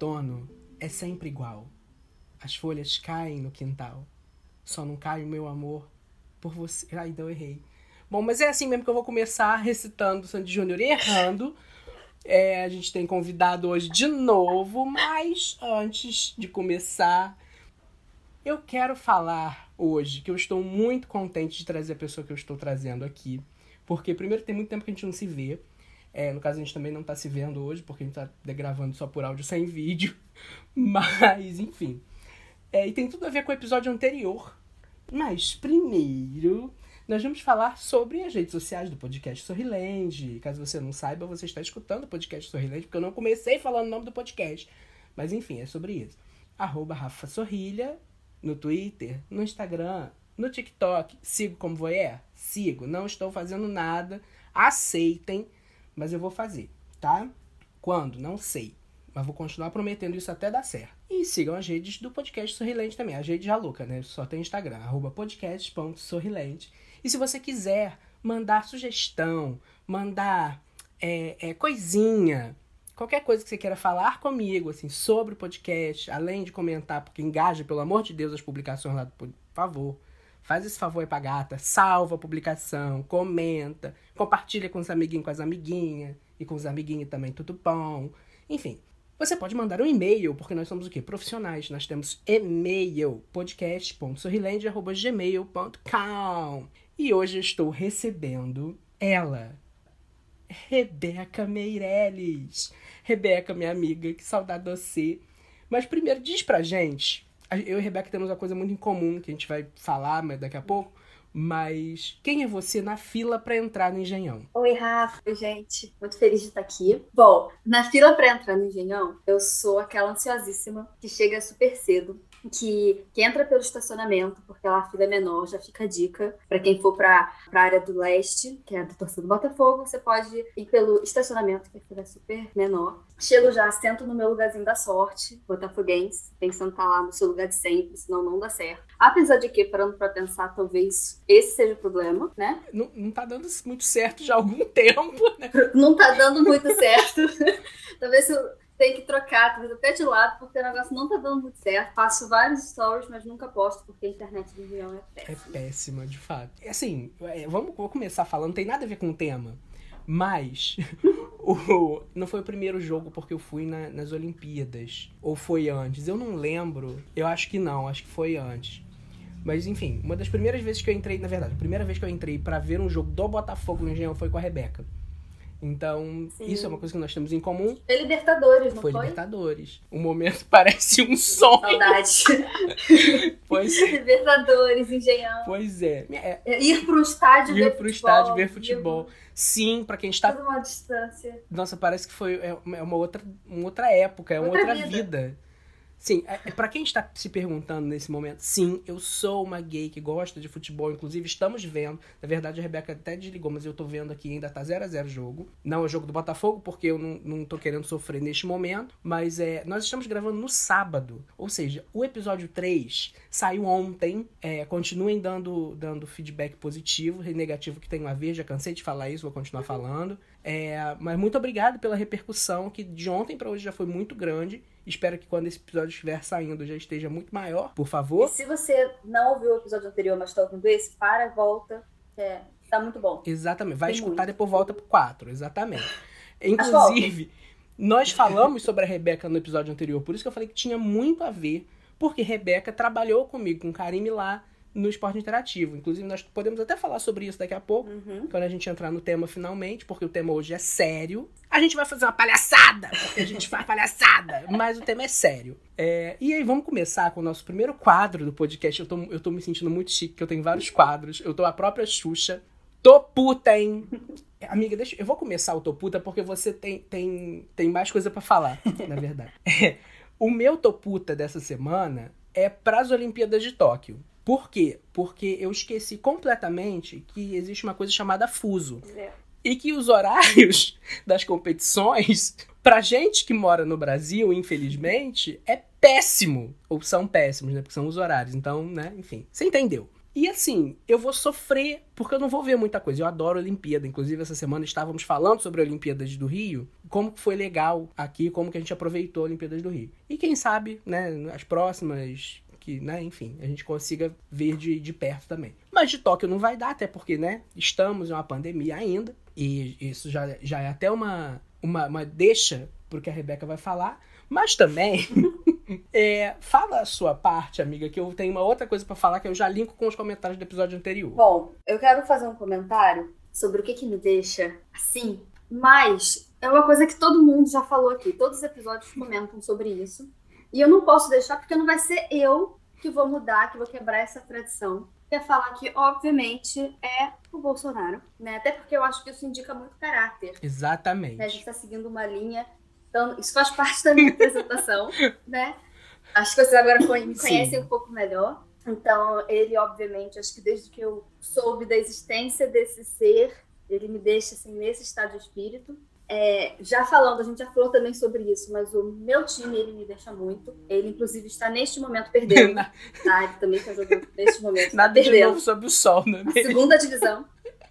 outono é sempre igual. As folhas caem no quintal. Só não cai o meu amor por você. Ai, então eu errei. Bom, mas é assim mesmo que eu vou começar recitando Sandy Júnior errando. É, a gente tem convidado hoje de novo, mas antes de começar, eu quero falar hoje que eu estou muito contente de trazer a pessoa que eu estou trazendo aqui. Porque, primeiro, tem muito tempo que a gente não se vê. É, no caso, a gente também não está se vendo hoje, porque a gente está gravando só por áudio sem vídeo. Mas, enfim. É, e tem tudo a ver com o episódio anterior. Mas, primeiro, nós vamos falar sobre as redes sociais do podcast Sorriland. Caso você não saiba, você está escutando o podcast Sorriland, porque eu não comecei falando o nome do podcast. Mas, enfim, é sobre isso. Arroba Rafa Sorrilha no Twitter, no Instagram, no TikTok. Sigo como voyeur? Sigo. Não estou fazendo nada. Aceitem, mas eu vou fazer, tá? Quando? Não sei. Mas vou continuar prometendo isso até dar certo. E sigam as redes do podcast Sorrilente também. A rede já louca, né? Só tem Instagram, arroba podcast.sorrilente. E se você quiser mandar sugestão, mandar é, é, coisinha, qualquer coisa que você queira falar comigo, assim, sobre o podcast, além de comentar, porque engaja, pelo amor de Deus, as publicações lá, por favor. Faz esse favor aí pra gata, salva a publicação, comenta, compartilha com os amiguinhos, com as amiguinhas, e com os amiguinhos também, tudo bom. Enfim, você pode mandar um e-mail, porque nós somos o quê? Profissionais. Nós temos e-mail, podcast.sorrilende.gmail.com. E hoje eu estou recebendo ela, Rebeca Meirelles. Rebeca, minha amiga, que saudade de você. Mas primeiro, diz pra gente. Eu e Rebeca temos uma coisa muito em comum que a gente vai falar mas daqui a pouco. Mas quem é você na fila para entrar no Engenhão? Oi, Rafa. Oi, gente. Muito feliz de estar aqui. Bom, na fila para entrar no Engenhão, eu sou aquela ansiosíssima que chega super cedo que, que entra pelo estacionamento, porque lá a fila é menor, já fica a dica. Para quem for para a área do leste, que é do torcida do Botafogo, você pode ir pelo estacionamento, que a fila é super menor. Chego já, sento no meu lugarzinho da sorte, botafoguense, pensando estar tá lá no seu lugar de sempre, senão não dá certo. Apesar de que, parando para pensar, talvez esse seja o problema, né? Não, não tá dando muito certo já há algum tempo, né? Não tá dando muito certo. talvez se eu tem que trocar, talvez até de lado, porque o negócio não tá dando muito certo. Faço vários stories, mas nunca posto, porque a internet do Rio é péssima. É péssima, de fato. Assim, é, vamos, vou começar falando, não tem nada a ver com o tema. Mas o, não foi o primeiro jogo porque eu fui na, nas Olimpíadas. Ou foi antes? Eu não lembro. Eu acho que não, acho que foi antes. Mas enfim, uma das primeiras vezes que eu entrei, na verdade, a primeira vez que eu entrei para ver um jogo do Botafogo no Engenhão foi com a Rebeca. Então, Sim. isso é uma coisa que nós temos em comum. Foi Libertadores, não foi? Foi Libertadores. O momento parece um sonho. Saudade. pois é. Libertadores, Engenhão. Pois é. é. é ir pro estádio ir ver pro futebol. estádio ver futebol. Sim, para quem está. Tudo uma distância. Nossa, parece que foi é uma outra, uma outra época, é uma outra, outra vida. vida. Sim, é, é para quem está se perguntando nesse momento, sim, eu sou uma gay que gosta de futebol, inclusive estamos vendo. Na verdade, a Rebeca até desligou, mas eu tô vendo aqui, ainda tá 0 a 0 o jogo. Não é o jogo do Botafogo, porque eu não, não tô querendo sofrer neste momento, mas é, nós estamos gravando no sábado. Ou seja, o episódio 3 saiu ontem. É, continuem dando, dando feedback positivo e negativo que tem a ver, já cansei de falar isso, vou continuar falando. É, mas muito obrigado pela repercussão, que de ontem para hoje já foi muito grande. Espero que quando esse episódio estiver saindo já esteja muito maior, por favor. E se você não ouviu o episódio anterior, mas está ouvindo esse, para, volta, é, tá muito bom. Exatamente. Vai Tem escutar muito. depois volta pro 4, exatamente. Inclusive, nós falamos sobre a Rebeca no episódio anterior, por isso que eu falei que tinha muito a ver, porque Rebeca trabalhou comigo, com Karime lá, no esporte interativo. Inclusive, nós podemos até falar sobre isso daqui a pouco, uhum. quando a gente entrar no tema finalmente, porque o tema hoje é sério. A gente vai fazer uma palhaçada, porque a gente faz palhaçada, mas o tema é sério. É, e aí, vamos começar com o nosso primeiro quadro do podcast. Eu tô, eu tô me sentindo muito chique, porque eu tenho vários quadros. Eu tô a própria Xuxa. Tô puta, hein? Amiga, deixa, eu vou começar o tô puta porque você tem, tem, tem mais coisa para falar, na verdade. É, o meu tô puta dessa semana é pras Olimpíadas de Tóquio. Por quê? Porque eu esqueci completamente que existe uma coisa chamada fuso. É. E que os horários das competições, pra gente que mora no Brasil, infelizmente, é péssimo. Ou são péssimos, né? Porque são os horários. Então, né, enfim. Você entendeu? E assim, eu vou sofrer, porque eu não vou ver muita coisa. Eu adoro Olimpíada. Inclusive, essa semana estávamos falando sobre a Olimpíadas do Rio, como foi legal aqui, como que a gente aproveitou a Olimpíadas do Rio. E quem sabe, né, as próximas, que, né, enfim, a gente consiga ver de, de perto também. Mas de Tóquio não vai dar, até porque, né, estamos em uma pandemia ainda. E isso já, já é até uma, uma, uma deixa pro que a Rebeca vai falar. Mas também. É, fala a sua parte, amiga, que eu tenho uma outra coisa para falar que eu já linko com os comentários do episódio anterior. Bom, eu quero fazer um comentário sobre o que, que me deixa assim, mas é uma coisa que todo mundo já falou aqui. Todos os episódios comentam sobre isso. E eu não posso deixar porque não vai ser eu que vou mudar, que vou quebrar essa tradição. Quer falar que, obviamente, é o Bolsonaro, né? Até porque eu acho que isso indica muito caráter. Exatamente. Né? A gente está seguindo uma linha então, isso faz parte da minha apresentação, né? Acho que vocês agora me conhecem Sim. um pouco melhor. Então, ele, obviamente, acho que desde que eu soube da existência desse ser, ele me deixa assim, nesse estado de espírito. É, já falando, a gente já falou também sobre isso, mas o meu time, ele me deixa muito. Ele, inclusive, está neste momento perdendo. tá? Ele também está jogando neste momento. Nada perdendo. de novo sobre o sol, né? A segunda divisão.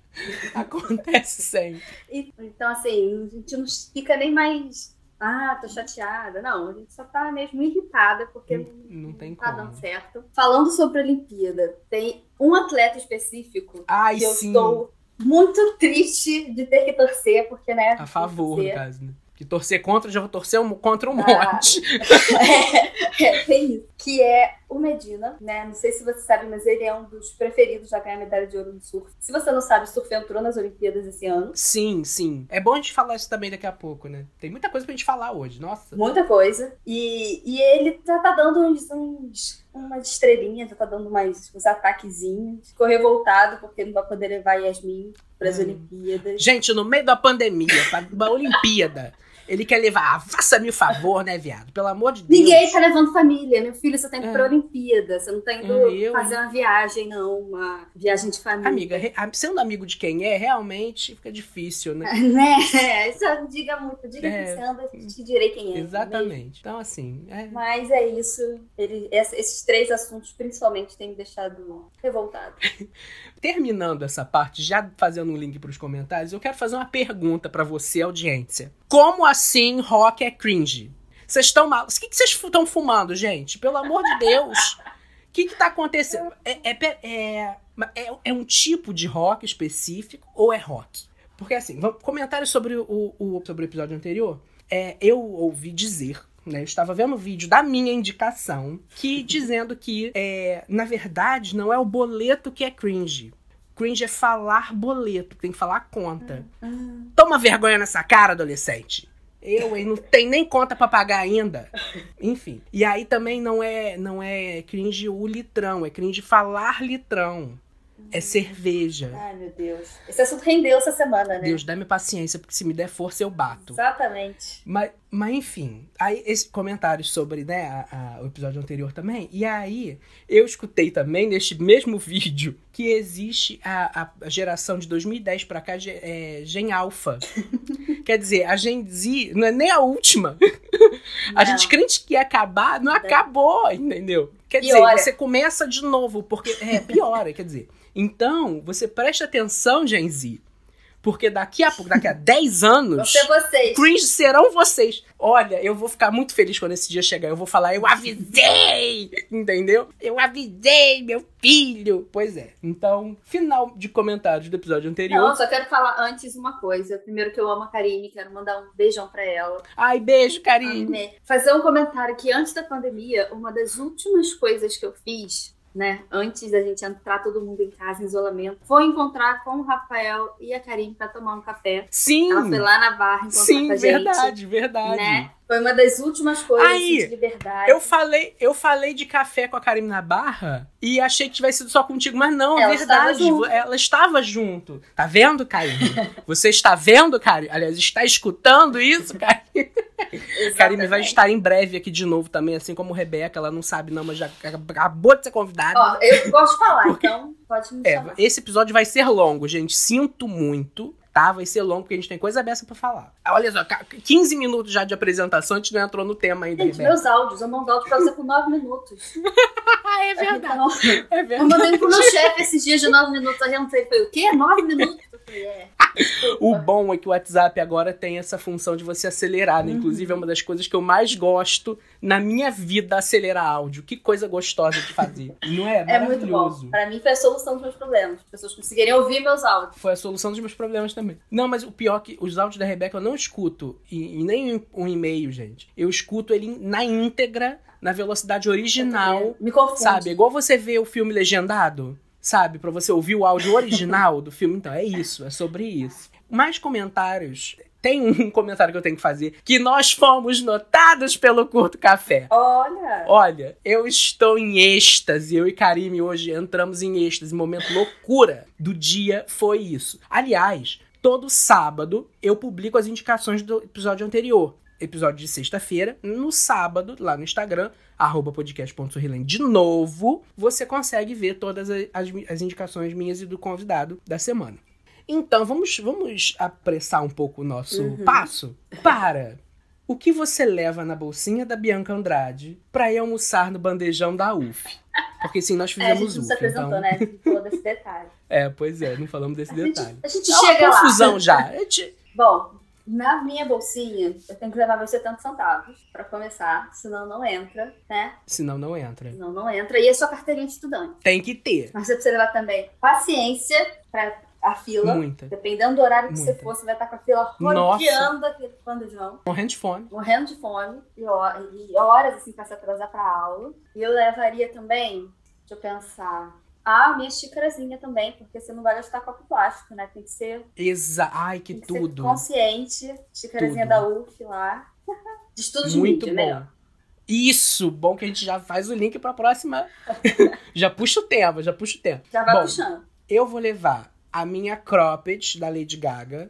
Acontece sempre. E, então, assim, a gente não fica nem mais ah, tô chateada. Não, a gente só tá mesmo irritada porque não, não, tá como. dando certo. Falando sobre a Olimpíada, tem um atleta específico Ai, que eu sim. estou muito triste de ter que torcer, porque, né? A favor, no caso, né? Que torcer contra, já vou torcer um, contra um Ah. monte. é, é, tem isso. Que é o Medina, né? Não sei se você sabe, mas ele é um dos preferidos a ganhar medalha de ouro no surf. Se você não sabe, o surf entrou nas Olimpíadas esse ano. Sim, sim. É bom a gente falar isso também daqui a pouco, né? Tem muita coisa pra gente falar hoje, nossa. Muita coisa. E, e ele já tá dando uns, uns umas estrelinhas, já tá dando mais uns ataquezinhos. Ficou revoltado porque não vai poder levar Yasmin pras Hum. Olimpíadas. Gente, no meio da pandemia, pra uma Olimpíada, ele quer levar. Ah, faça-me o favor, né, viado? Pelo amor de Deus. Ninguém tá levando família. Meu filho, você tá indo É. pra Olimpíada. Você não tá indo É, eu, fazer uma viagem, não. Uma viagem de família. Amiga, re- sendo amigo de quem é, realmente fica difícil, né? Né? Isso diga muito. Diga É. que você anda, te direi quem é. é mesmo? Exatamente. Então, assim, é, Mas é isso. Ele, esses três assuntos, principalmente, têm me deixado revoltado. terminando essa parte, já fazendo um link para os comentários, eu quero fazer uma pergunta para você, audiência. Como assim rock é cringe? Vocês estão mal. O que vocês estão fumando, gente? Pelo amor de Deus. O que, que tá acontecendo? É, é, é, é, é um tipo de rock específico ou é rock? Porque assim, comentários sobre o, o, sobre o episódio anterior. É, eu ouvi dizer né, eu estava vendo o vídeo da minha indicação, que dizendo que, é, na verdade, não é o boleto que é cringe. Cringe é falar boleto, tem que falar conta. Toma vergonha nessa cara, adolescente. Eu, hein, não tem nem conta pra pagar ainda. Enfim. E aí também não é não é cringe o litrão, é cringe falar litrão. É cerveja. Ai, meu Deus. Esse assunto rendeu essa semana, né? Deus, dá-me paciência, porque se me der força eu bato. Exatamente. Mas, mas enfim, aí esse comentário sobre né, a- a- o episódio anterior também. E aí eu escutei também neste mesmo vídeo que existe a, a geração de 2010 pra cá, é, Gen Alpha. Quer dizer, a Gen Z não é nem a última. A Não. gente crente que ia acabar, não acabou, entendeu? Quer Piora. dizer, você começa de novo, porque. É, piora, quer dizer. Então, você preste atenção, Gen Z. Porque daqui a pouco, daqui a 10 anos. Ser vocês. Cringe serão vocês. Olha, eu vou ficar muito feliz quando esse dia chegar. Eu vou falar, eu avisei! Entendeu? Eu avisei, meu filho! Pois é. Então, final de comentários do episódio anterior. Não, só quero falar antes uma coisa. Primeiro que eu amo a Karine, quero mandar um beijão pra ela. Ai, beijo. Amei. Fazer um comentário que antes da pandemia, uma das últimas coisas que eu fiz, né, antes da gente entrar todo mundo em casa em isolamento, foi encontrar com o Rafael e a Karine pra tomar um café. Sim! Ela foi lá na barra encontrar Sim, com a gente. verdade, verdade. Né? Foi uma das últimas coisas Aí, assim, de liberdade. Eu falei, eu falei de café com a Karine na barra e achei que tivesse sido só contigo, mas não, é Ela estava verdade. junto. Ela estava junto. Tá vendo, Karine? Você está vendo, Karine? Aliás, está escutando isso, Karine? Karine vai estar em breve aqui de novo também, assim como Rebeca. Ela não sabe, não, mas já acabou de ser convidada. Ó, eu gosto de falar, Porque- então pode me É, chamar. esse episódio vai ser longo, gente. Sinto muito, tá? vai ser longo, porque a gente tem coisa aberta pra falar. Olha só, 15 minutos já de apresentação, a gente não entrou no tema ainda. Gente, meus áudios, eu mando áudio pra você com 9 minutos. é verdade. Então, é verdade. Eu mandei pro meu chefe esses dias de 9 minutos, aí eu não sei, foi o quê? 9 minutos? É. O bom é que o WhatsApp agora tem essa função de você acelerar, né? Inclusive, é uma das coisas que eu mais gosto na minha vida, acelerar áudio. Que coisa gostosa de fazer. Não é? É muito bom. Pra mim foi a solução dos meus problemas. As pessoas conseguirem ouvir meus áudios. Foi a solução dos meus problemas também. Não, mas o pior é que os áudios da Rebeca eu não escuto. E, nem um e-mail, gente. Eu escuto ele na íntegra, na velocidade original. Me confunde. Sabe? Igual você vê o filme legendado sabe? Para você ouvir o áudio original do filme. Então, é isso, é sobre isso. Mais comentários. Tem um comentário que eu tenho que fazer. Que nós fomos notados pelo Curto Café. Olha! Olha, eu estou em êxtase. Eu e Karime hoje entramos em êxtase. Momento loucura do dia foi isso. Aliás, todo sábado eu publico as indicações do episódio anterior episódio de sexta-feira. No sábado, lá no Instagram, arroba podcast.sorriland. De novo, você consegue ver todas as, as indicações minhas e do convidado da semana. Então, vamos, vamos apressar um pouco o nosso uhum. passo para o que você leva na bolsinha da Bianca Andrade para ir almoçar no bandejão da UF. Porque sim, nós fizemos é, a gente não se apresentou, então... né? Falou desse detalhe. É, pois é, não falamos desse a detalhe. Gente, a gente é chega confusão lá. já. Gente... Bom, na minha bolsinha, eu tenho que levar meus 70 centavos para começar, senão não entra, né? Senão não entra. Senão não entra. E a sua carteirinha de estudante. Tem que ter. Mas você precisa levar também paciência para a fila. Muita. Dependendo do horário que Muita. você for, você vai estar com a fila rodeando aquele bandejão. Morrendo de fome. Morrendo de fome. E, horas, assim, para se atrasar pra aula. E eu levaria também, deixa eu pensar, a minha xícarazinha também, porque você não vai gastar copo plástico, né? Tem que ser. Exa Ai, que tudo. consciente. Xícarazinha da UF lá. De estudo de Muito mídia, bom. melhor. Isso, bom que a gente já faz o link pra próxima. já puxa o tema, já puxa o tema. Já vai bom, puxando. Eu vou levar a minha cropped da Lady Gaga.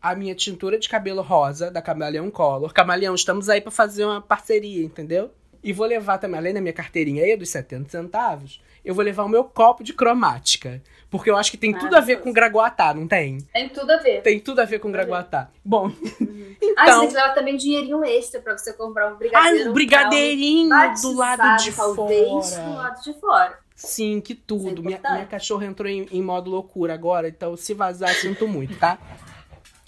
a minha tintura de cabelo rosa da Camaleão Color. Camaleão, estamos aí para fazer uma parceria, entendeu? E vou levar também, além da minha carteirinha aí dos 70 centavos, eu vou levar o meu copo de cromática. Porque eu acho que tem ah, tudo a ver com Gragoatá, não tem? Tem tudo a ver. Tem tudo a ver com Gragoatá. Bom, uhum. então... Ah, você levar também dinheirinho extra pra você comprar um brigadeiro. Ah, um brigadeirinho do lado de talvez, fora. do lado de fora. Sim, que tudo. É minha, minha cachorra entrou em, em, modo loucura agora, então se vazar, sinto muito, tá?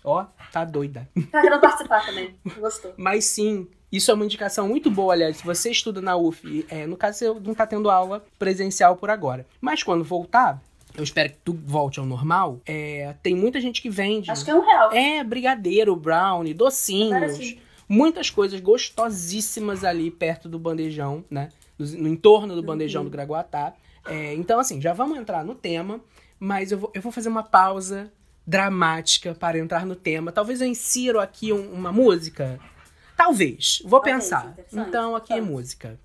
Ó, tá doida. Tá querendo participar também. Gostou. Mas sim, isso é uma indicação muito boa, aliás. Se você estuda na UF, é, no caso você não tá tendo aula presencial por agora. Mas quando voltar, eu espero que tudo volte ao normal. É, tem muita gente que vende. Acho que é um real. É, brigadeiro, brownie, docinhos. Muitas coisas gostosíssimas ali perto do bandejão, né? No, no entorno do bandejão uhum. do Graguatá. É, então, assim, já vamos entrar no tema, mas eu vou, eu vou fazer uma pausa dramática para entrar no tema. Talvez eu insiro aqui um, uma música Talvez. Vou okay, pensar. Então, aqui é música.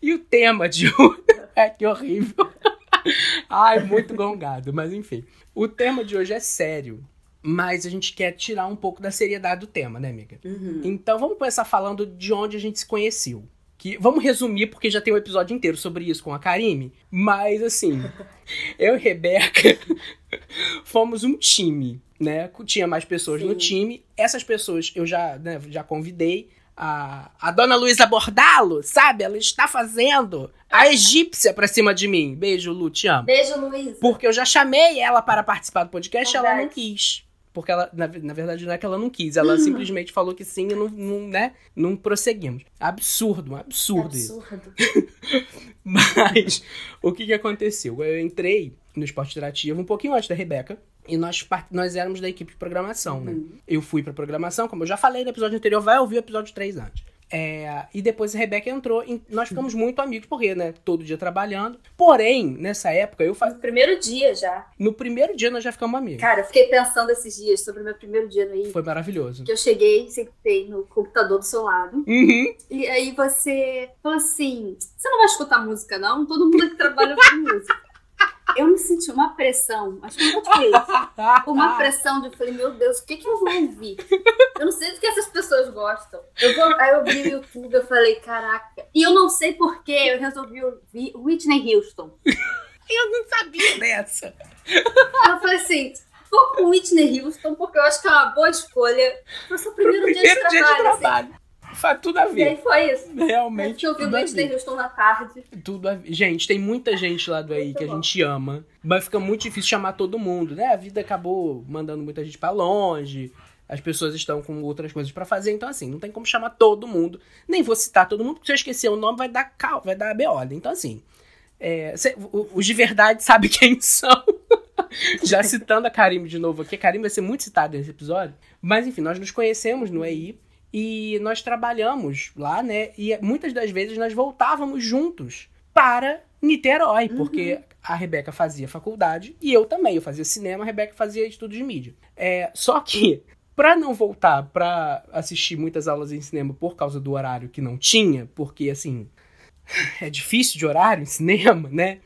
E o tema de hoje. é que horrível. Ai, muito gongado, mas enfim. O tema de hoje é sério. Mas a gente quer tirar um pouco da seriedade do tema, né, amiga? Uhum. Então vamos começar falando de onde a gente se conheceu. Que, vamos resumir, porque já tem um episódio inteiro sobre isso com a Karime. Mas, assim, eu e Rebeca fomos um time, né? Tinha mais pessoas Sim. no time. Essas pessoas eu já, né, já convidei. A, a dona Luísa Bordalo, sabe? Ela está fazendo a egípcia pra cima de mim. Beijo, Lu, te amo. Beijo, Luísa. Porque eu já chamei ela para participar do podcast e ela não quis. Porque ela, na, na, verdade, não é que ela não quis, ela uhum. simplesmente falou que sim e não, não, né, não prosseguimos. Absurdo, um absurdo, absurdo. isso. Mas o que, que aconteceu? Eu entrei no esporte interativo um pouquinho antes da Rebeca. E nós, nós éramos da equipe de programação, né? Uhum. Eu fui pra programação, como eu já falei no episódio anterior, vai ouvir o episódio 3 antes. É, e depois a Rebeca entrou e nós ficamos muito amigos, porque, né? Todo dia trabalhando. Porém, nessa época, eu fazia. No primeiro dia já. No primeiro dia nós já ficamos amigos. Cara, eu fiquei pensando esses dias sobre o meu primeiro dia no INE. Foi maravilhoso. Que eu cheguei, sentei no computador do seu lado. Uhum. E aí você falou assim: você não vai escutar música, não? Todo mundo que trabalha com música. Eu me senti uma pressão, acho que eu te falei uma pressão de, eu falei, meu Deus, o que que eu vou ouvir? Eu não sei do que essas pessoas gostam. Eu vou, aí eu vi o YouTube, eu falei, caraca. E eu não sei porquê, eu resolvi ouvir Whitney Houston. Eu não sabia dessa. Eu falei assim, vou com Whitney Houston, porque eu acho que é uma boa escolha pro seu primeiro, Primeiro dia de trabalho. dia de assim. Faz tudo a E aí ver. foi isso. Realmente. Eu ouvi o tudo a Whitney ver. Houston na tarde. Tudo a ver. Gente, tem muita gente lá do aí Muito que a bom. gente ama. Mas fica muito difícil chamar todo mundo, né? A vida acabou mandando muita gente pra longe. As pessoas estão com outras coisas pra fazer, então assim, não tem como chamar todo mundo. Nem vou citar todo mundo, porque se eu esquecer o nome vai dar cal, vai dar beola. Então assim, é, cê- os de verdade sabem quem são. Já citando a Karim de novo aqui, a Karim vai ser muito citada nesse episódio. Mas enfim, nós nos conhecemos no EI e nós trabalhamos lá, né? E muitas das vezes nós voltávamos juntos para Niterói, porque a Rebeca fazia faculdade e eu também. Eu fazia cinema, a Rebeca fazia estudos de mídia. É, só que, pra não voltar pra assistir muitas aulas em cinema por causa do horário que não tinha, porque assim, é difícil de horário em cinema, né?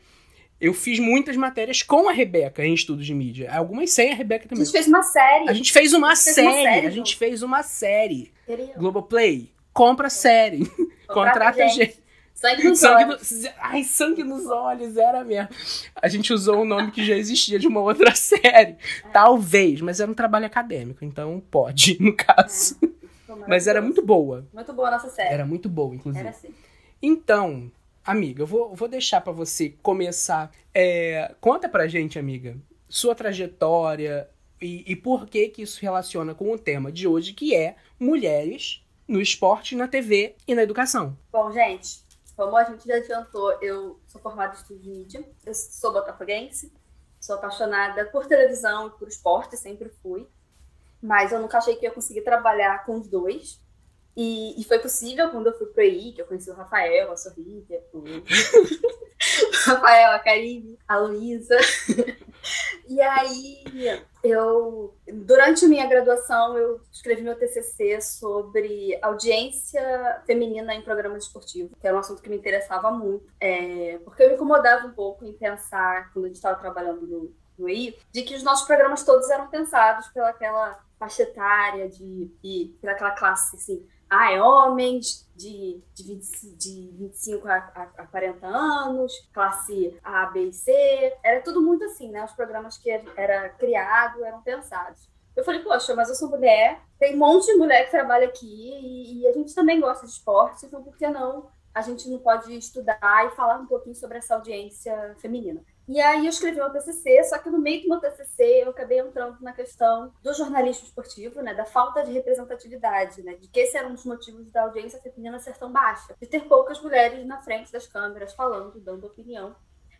Eu fiz muitas matérias com a Rebeca em estudos de mídia. Algumas sem a Rebeca A também. gente fez uma série. A gente fez uma A gente fez uma série. série A gente fez uma série. Queria Globoplay, compra a série. Contrata a gente. Sangue nos Sangue olhos. no... Ai, sangue nos olhos, era mesmo. A gente usou um nome que já existia de uma outra série. Talvez, mas era um trabalho acadêmico, então pode, no caso. Mas era muito boa. Muito boa a nossa série. Era muito boa, inclusive. Era assim. Então, amiga, eu vou, vou deixar pra você começar. É, conta pra gente, amiga, sua trajetória e, e por que que isso relaciona com o tema de hoje, que é mulheres no esporte, na TV e na educação. Bom, gente, como a gente já adiantou, eu sou formada em estudo de mídia, eu sou botafoguense, sou apaixonada por televisão e por esporte, sempre fui, mas eu nunca achei que ia conseguir trabalhar com os dois. E, e foi possível quando eu fui pro EI, que eu conheci o Rafael, a Sorrívia, o Rafael, a Karine, a Luísa. E aí, eu, durante a minha graduação, eu escrevi meu TCC sobre audiência feminina em programas esportivos, que era um assunto que me interessava muito, é, porque eu me incomodava um pouco em pensar, quando a gente estava trabalhando no, no de que os nossos programas todos eram pensados pelaquela faixa etária, de, de, pelaquela classe, assim, ah, é homens de, de, 20, de 25 a, a, a 40 anos, classe A, B e C. Era tudo muito assim, né? Os programas que era criado eram pensados. Eu falei, poxa, mas eu sou mulher, tem um monte de mulher que trabalha aqui e, e a gente também gosta de esporte, então por que não a gente não pode estudar e falar um pouquinho sobre essa audiência feminina? E aí eu escrevi o TCC, só que no meio do meu TCC eu acabei entrando na questão do jornalismo esportivo, né, da falta de representatividade, né, de que esse era um dos motivos da audiência feminina ser tão baixa, de ter poucas mulheres na frente das câmeras falando, dando opinião.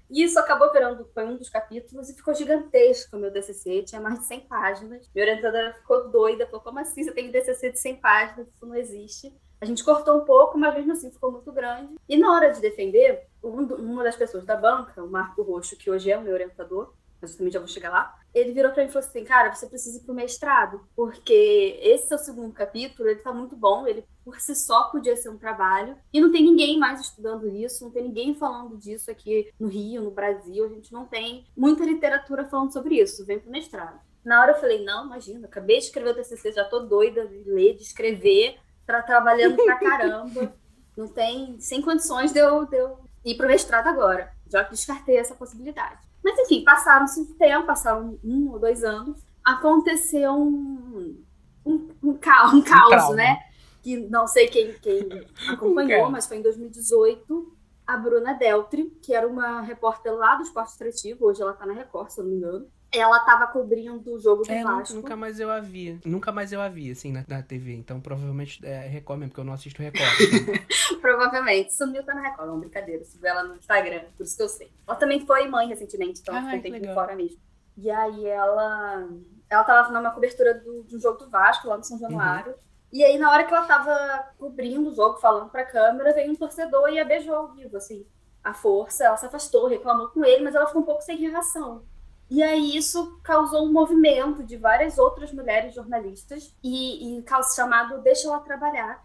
E isso acabou virando, foi um dos capítulos e ficou gigantesco o meu TCC, tinha mais de 100 páginas. Minha orientadora ficou doida, falou, como assim você tem um TCC de 100 páginas? Isso não existe. A gente cortou um pouco, mas mesmo assim ficou muito grande. E na hora de defender, um uma das pessoas da banca, o Marco Roxo, que hoje é o meu orientador, mas eu também já vou chegar lá, ele virou para mim e falou assim, cara, você precisa ir pro mestrado, porque esse seu segundo capítulo, ele tá muito bom, ele por si só podia ser um trabalho, e não tem ninguém mais estudando isso, não tem ninguém falando disso aqui no Rio, no Brasil, a gente não tem muita literatura falando sobre isso, vem pro mestrado. Na hora eu falei, não, imagina, acabei de escrever o TCC, já tô doida de ler, de escrever, tá trabalhando pra caramba, não tem, sem condições de eu, de eu ir pro mestrado agora. Já que descartei essa possibilidade. Mas enfim, passaram-se um tempo, passaram um ou dois anos, aconteceu um, um, um, ca um caos, trauma. né? Que não sei quem, quem acompanhou, mas foi em 2018, a Bruna Deltri, que era uma repórter lá do Esporte Extrativo, hoje ela tá na Record, se eu não me engano. Ela tava cobrindo o jogo do É, Vasco. nunca mais eu a vi. Nunca mais eu a vi, assim, na, na TV. Então, provavelmente é Record mesmo, porque eu não assisto Record. Provavelmente. Sumiu, tá na Record. Não, brincadeira. Sigo ela no Instagram, por isso que eu sei. Ela também foi mãe recentemente, então ela ficou um tempinho fora mesmo. E aí ela... Ela tava numa cobertura do, de um jogo do Vasco, lá no São Januário. E aí, na hora que ela tava cobrindo o jogo, falando pra câmera, veio um torcedor e a beijou ao vivo, assim. A força, ela se afastou, reclamou com ele, mas ela ficou um pouco sem reação. E aí isso causou um movimento de várias outras mulheres jornalistas e, e chamado Deixa Ela Trabalhar,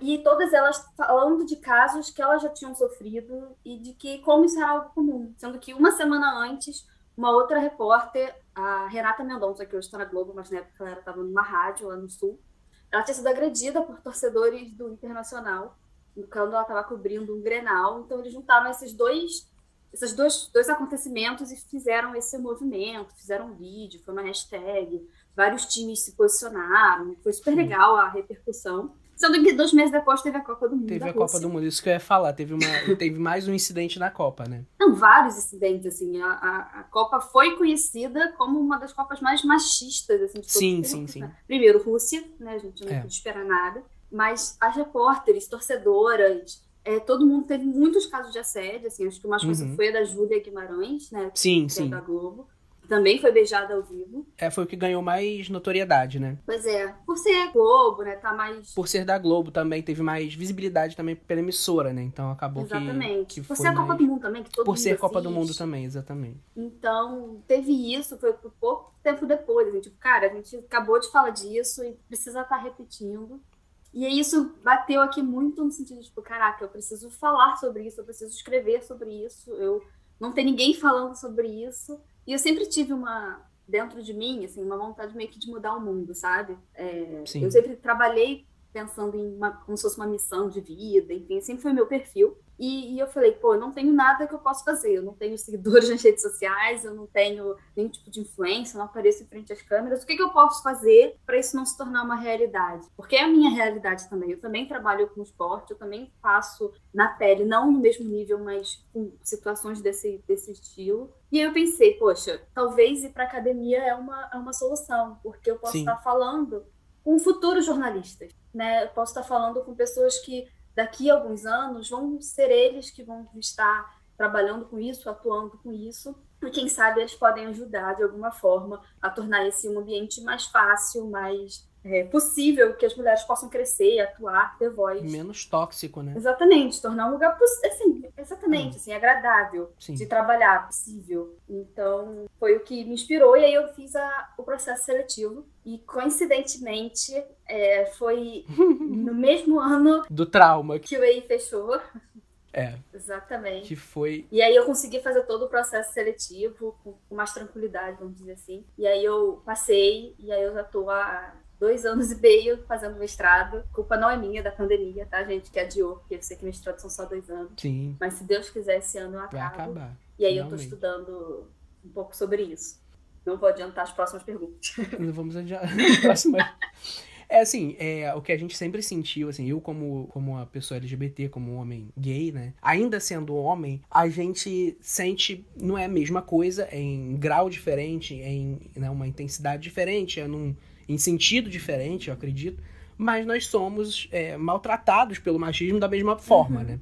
e todas elas falando de casos que elas já tinham sofrido e de que como isso era algo comum. Sendo que uma semana antes, uma outra repórter, a Renata Mendonça, que hoje está na Globo, mas na época ela estava numa rádio lá no Sul, ela tinha sido agredida por torcedores do Internacional quando ela estava cobrindo um Grenal. Então eles juntaram esses dois esses dois, dois acontecimentos e fizeram esse movimento, fizeram um vídeo, foi uma hashtag, vários times se posicionaram, foi super legal a repercussão. Sendo que dois meses depois teve a Copa do Mundo. Teve a Rússia. Copa do Mundo, isso que eu ia falar. Teve, uma, teve mais um incidente na Copa, né? Não, vários incidentes, assim. A, a, a Copa foi conhecida como uma das Copas mais machistas, assim, de Sim, sim, sim. Primeiro, Rússia, né? A gente não é. pode esperar nada. Mas as repórteres, torcedoras, é, todo mundo teve muitos casos de assédio, assim, acho que conhecido uhum. foi a da Júlia Guimarães, né? Sim, é sim. da Globo. Também foi beijada ao vivo. É, foi o que ganhou mais notoriedade, né? Pois é. Por ser Globo, né? Tá mais. Por ser da Globo também, teve mais visibilidade também pela emissora, né? Então acabou exatamente. que. Por ser a Copa do Mundo também, que todo Por mundo ser Copa assiste. do Mundo também, exatamente. Então, teve isso, foi por pouco tempo depois. A gente, tipo, cara, a gente acabou de falar disso e precisa estar tá repetindo. E isso bateu aqui muito no sentido de, tipo, caraca, eu preciso falar sobre isso, eu preciso escrever sobre isso, eu não tem ninguém falando sobre isso. E eu sempre tive uma, dentro de mim, assim, uma vontade meio que de mudar o mundo, sabe? É, eu sempre trabalhei pensando em uma, como se fosse uma missão de vida, enfim, sempre foi meu perfil. E, e, eu falei, pô, eu não tenho nada que eu possa fazer, eu não tenho seguidores nas redes sociais, eu não tenho nenhum tipo de influência, eu não apareço em frente às câmeras. O que, que eu posso fazer para isso não se tornar uma realidade? Porque é a minha realidade também. Eu também trabalho com esporte, eu também faço na pele, não no mesmo nível, mas com situações desse, desse estilo. E aí eu pensei, poxa, talvez ir para academia é uma, é uma solução, porque eu posso Sim. estar falando com futuros jornalistas, né? Eu posso estar falando com pessoas que daqui a alguns anos vão ser eles que vão estar trabalhando com isso, atuando com isso, e quem sabe eles podem ajudar de alguma forma a tornar esse um ambiente mais fácil, mais é, possível que as mulheres possam crescer, atuar, ter voz. Menos tóxico, né? Exatamente, tornar um lugar assim, exatamente, assim, agradável Sim. de trabalhar, possível. Então, foi o que me inspirou e aí eu fiz a, o processo seletivo e coincidentemente é, foi no mesmo ano do trauma que o EI fechou. É. Exatamente. Que foi. E aí eu consegui fazer todo o processo seletivo com, com mais tranquilidade, vamos dizer assim. E aí eu passei, e aí eu já tô há dois anos e meio fazendo mestrado. Culpa não é minha, da pandemia, tá, gente? Que adiou, porque eu sei que mestrado são só dois anos. Sim. Mas se Deus quiser, esse ano eu acabo. Vai acabar. E aí Finalmente. eu tô estudando um pouco sobre isso. Não vou adiantar as próximas perguntas. Não vamos adiantar as próximas. É assim, é, o que a gente sempre sentiu, assim, eu como, como uma pessoa LGBT, como um homem gay, né? Ainda sendo homem, a gente sente, não é a mesma coisa, é em grau diferente, é em né, uma intensidade diferente, é num, em sentido diferente, eu acredito. Mas nós somos é, maltratados pelo machismo da mesma forma, uhum. né?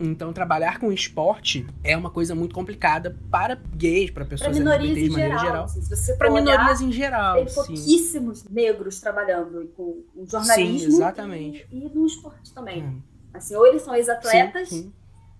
Então, trabalhar com esporte é uma coisa muito complicada para gays, para pessoas pra LGBT de maneira geral. Assim, para minorias em geral. Tem pouquíssimos negros trabalhando com jornalismo sim, exatamente. E, e no esporte também. É. Assim, ou eles são ex-atletas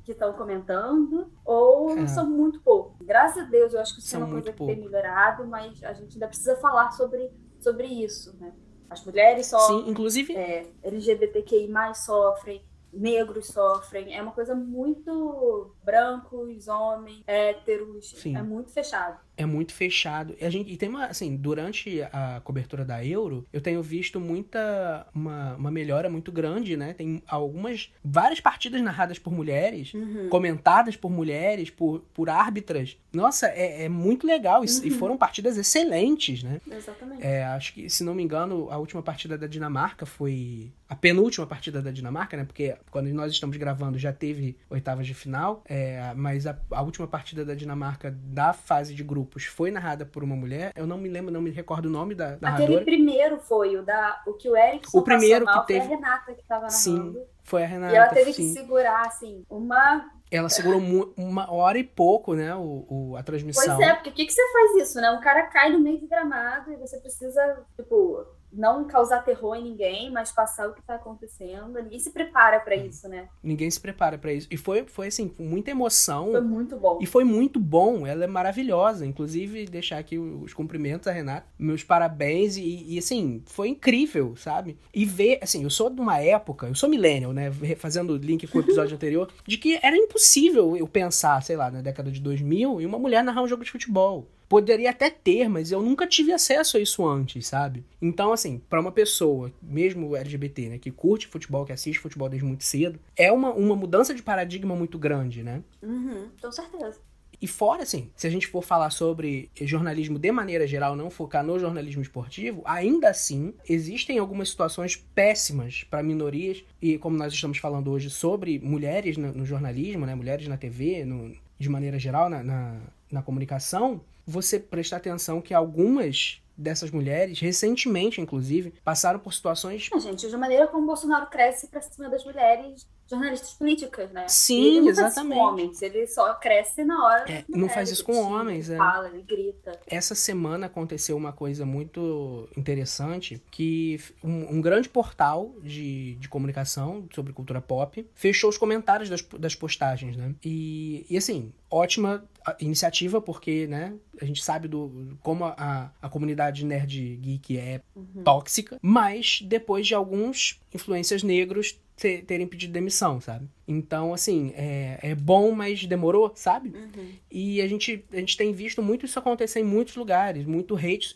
que estão comentando, ou é. são muito poucos. Graças a Deus, eu acho que isso são é uma coisa que tem melhorado, mas a gente ainda precisa falar sobre, sobre isso, né? As mulheres sofrem. Sim, inclusive. É, LGBTQI sofrem negros sofrem. É uma coisa muito brancos, homens, héteros. Sim. É muito fechado é muito fechado. E, a gente, e tem uma, assim, durante a cobertura da Euro, eu tenho visto muita, uma, uma melhora muito grande, né? Tem algumas, várias partidas narradas por mulheres, uhum. comentadas por mulheres, por, por árbitras. Nossa, é, é muito legal. E, uhum. e, foram partidas excelentes, né? Exatamente. É, acho que, se não me engano, a última partida da Dinamarca foi a penúltima partida da Dinamarca, né? Porque quando nós estamos gravando já teve oitavas de final, é, mas a, a última partida da Dinamarca da fase de grupo grupos foi narrada por uma mulher. Eu não me lembro, não me recordo o nome da narradora. Aquele primeiro foi o da o que o Erickson o primeiro que teve... foi a Renata que estava narrando. Sim, foi a Renata. E ela teve sim. que segurar assim uma ela segurou uma hora e pouco, né, o, o, a transmissão. Pois é, porque o que, que você faz isso, né? Um cara cai no meio do gramado e você precisa, tipo, não causar terror em ninguém, mas passar o que está acontecendo. Ninguém se prepara para isso, né? Ninguém se prepara para isso. E foi, foi assim, com muita emoção. Foi muito bom. E foi muito bom. Ela é maravilhosa. Inclusive, deixar aqui os cumprimentos a Renata. Meus parabéns. E, e, assim, foi incrível, sabe? E ver, assim, eu sou de uma época, eu sou millennial, né? Fazendo link com o episódio anterior, de que era impossível eu pensar, sei lá, na década de 2000, em uma mulher narrar um jogo de futebol. Poderia até ter, mas eu nunca tive acesso a isso antes, sabe? Então, assim, para uma pessoa, mesmo LGBT, né, que curte futebol, que assiste futebol desde muito cedo, é uma, uma mudança de paradigma muito grande, né? Uhum, com certeza. E fora, assim, se a gente for falar sobre jornalismo de maneira geral, não focar no jornalismo esportivo, ainda assim existem algumas situações péssimas para minorias, e como nós estamos falando hoje sobre mulheres no, no jornalismo, né, mulheres na TV, no, de maneira geral, na, na, na comunicação, você prestar atenção que algumas dessas mulheres, recentemente, inclusive, passaram por situações. Gente, de maneira como Bolsonaro cresce pra cima das mulheres jornalistas políticas, né? Sim, ele não exatamente. Homens, ele só cresce na hora. É, não faz isso com homens, ele é. Fala, ele grita. Essa semana aconteceu uma coisa muito interessante que um, um, grande portal de, de comunicação sobre cultura pop fechou os comentários das, das postagens, né? E, e assim, ótima iniciativa, porque, né, a gente sabe do como a, a comunidade nerd geek é uhum. tóxica, mas depois de alguns influências negros terem pedido demissão, sabe? Então, assim, é, é bom, mas demorou, sabe? Uhum. E a gente, a gente tem visto muito isso acontecer em muitos lugares, muito hate,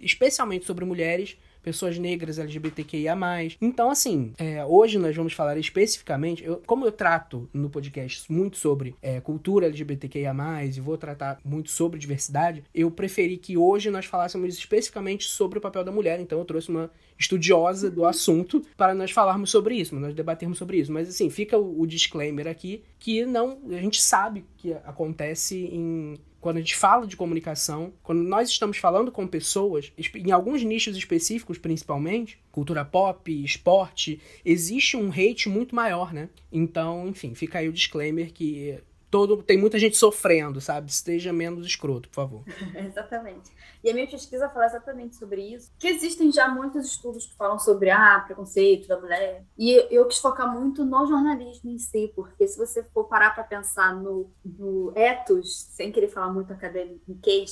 especialmente sobre mulheres pessoas negras, LGBTQIA. Então, assim, é, hoje nós vamos falar especificamente, eu, como eu trato no podcast muito sobre é, cultura LGBTQIA, e vou tratar muito sobre diversidade, eu preferi que hoje nós falássemos especificamente sobre o papel da mulher. Então, eu trouxe uma estudiosa do assunto para nós falarmos sobre isso, nós debatermos sobre isso. Mas, assim, fica o, o disclaimer aqui que não, a gente sabe que acontece em quando a gente fala de comunicação, quando nós estamos falando com pessoas, em alguns nichos específicos principalmente, cultura pop, esporte, existe um hate muito maior, né? Então, enfim, fica aí o disclaimer que todo tem muita gente sofrendo, sabe? Esteja menos escroto, por favor. exatamente. E a minha pesquisa fala exatamente sobre isso. Que existem já muitos estudos que falam sobre ah, preconceito da mulher. E eu quis focar muito no jornalismo em si, porque se você for parar para pensar no, no ethos, sem querer falar muito acadêmico,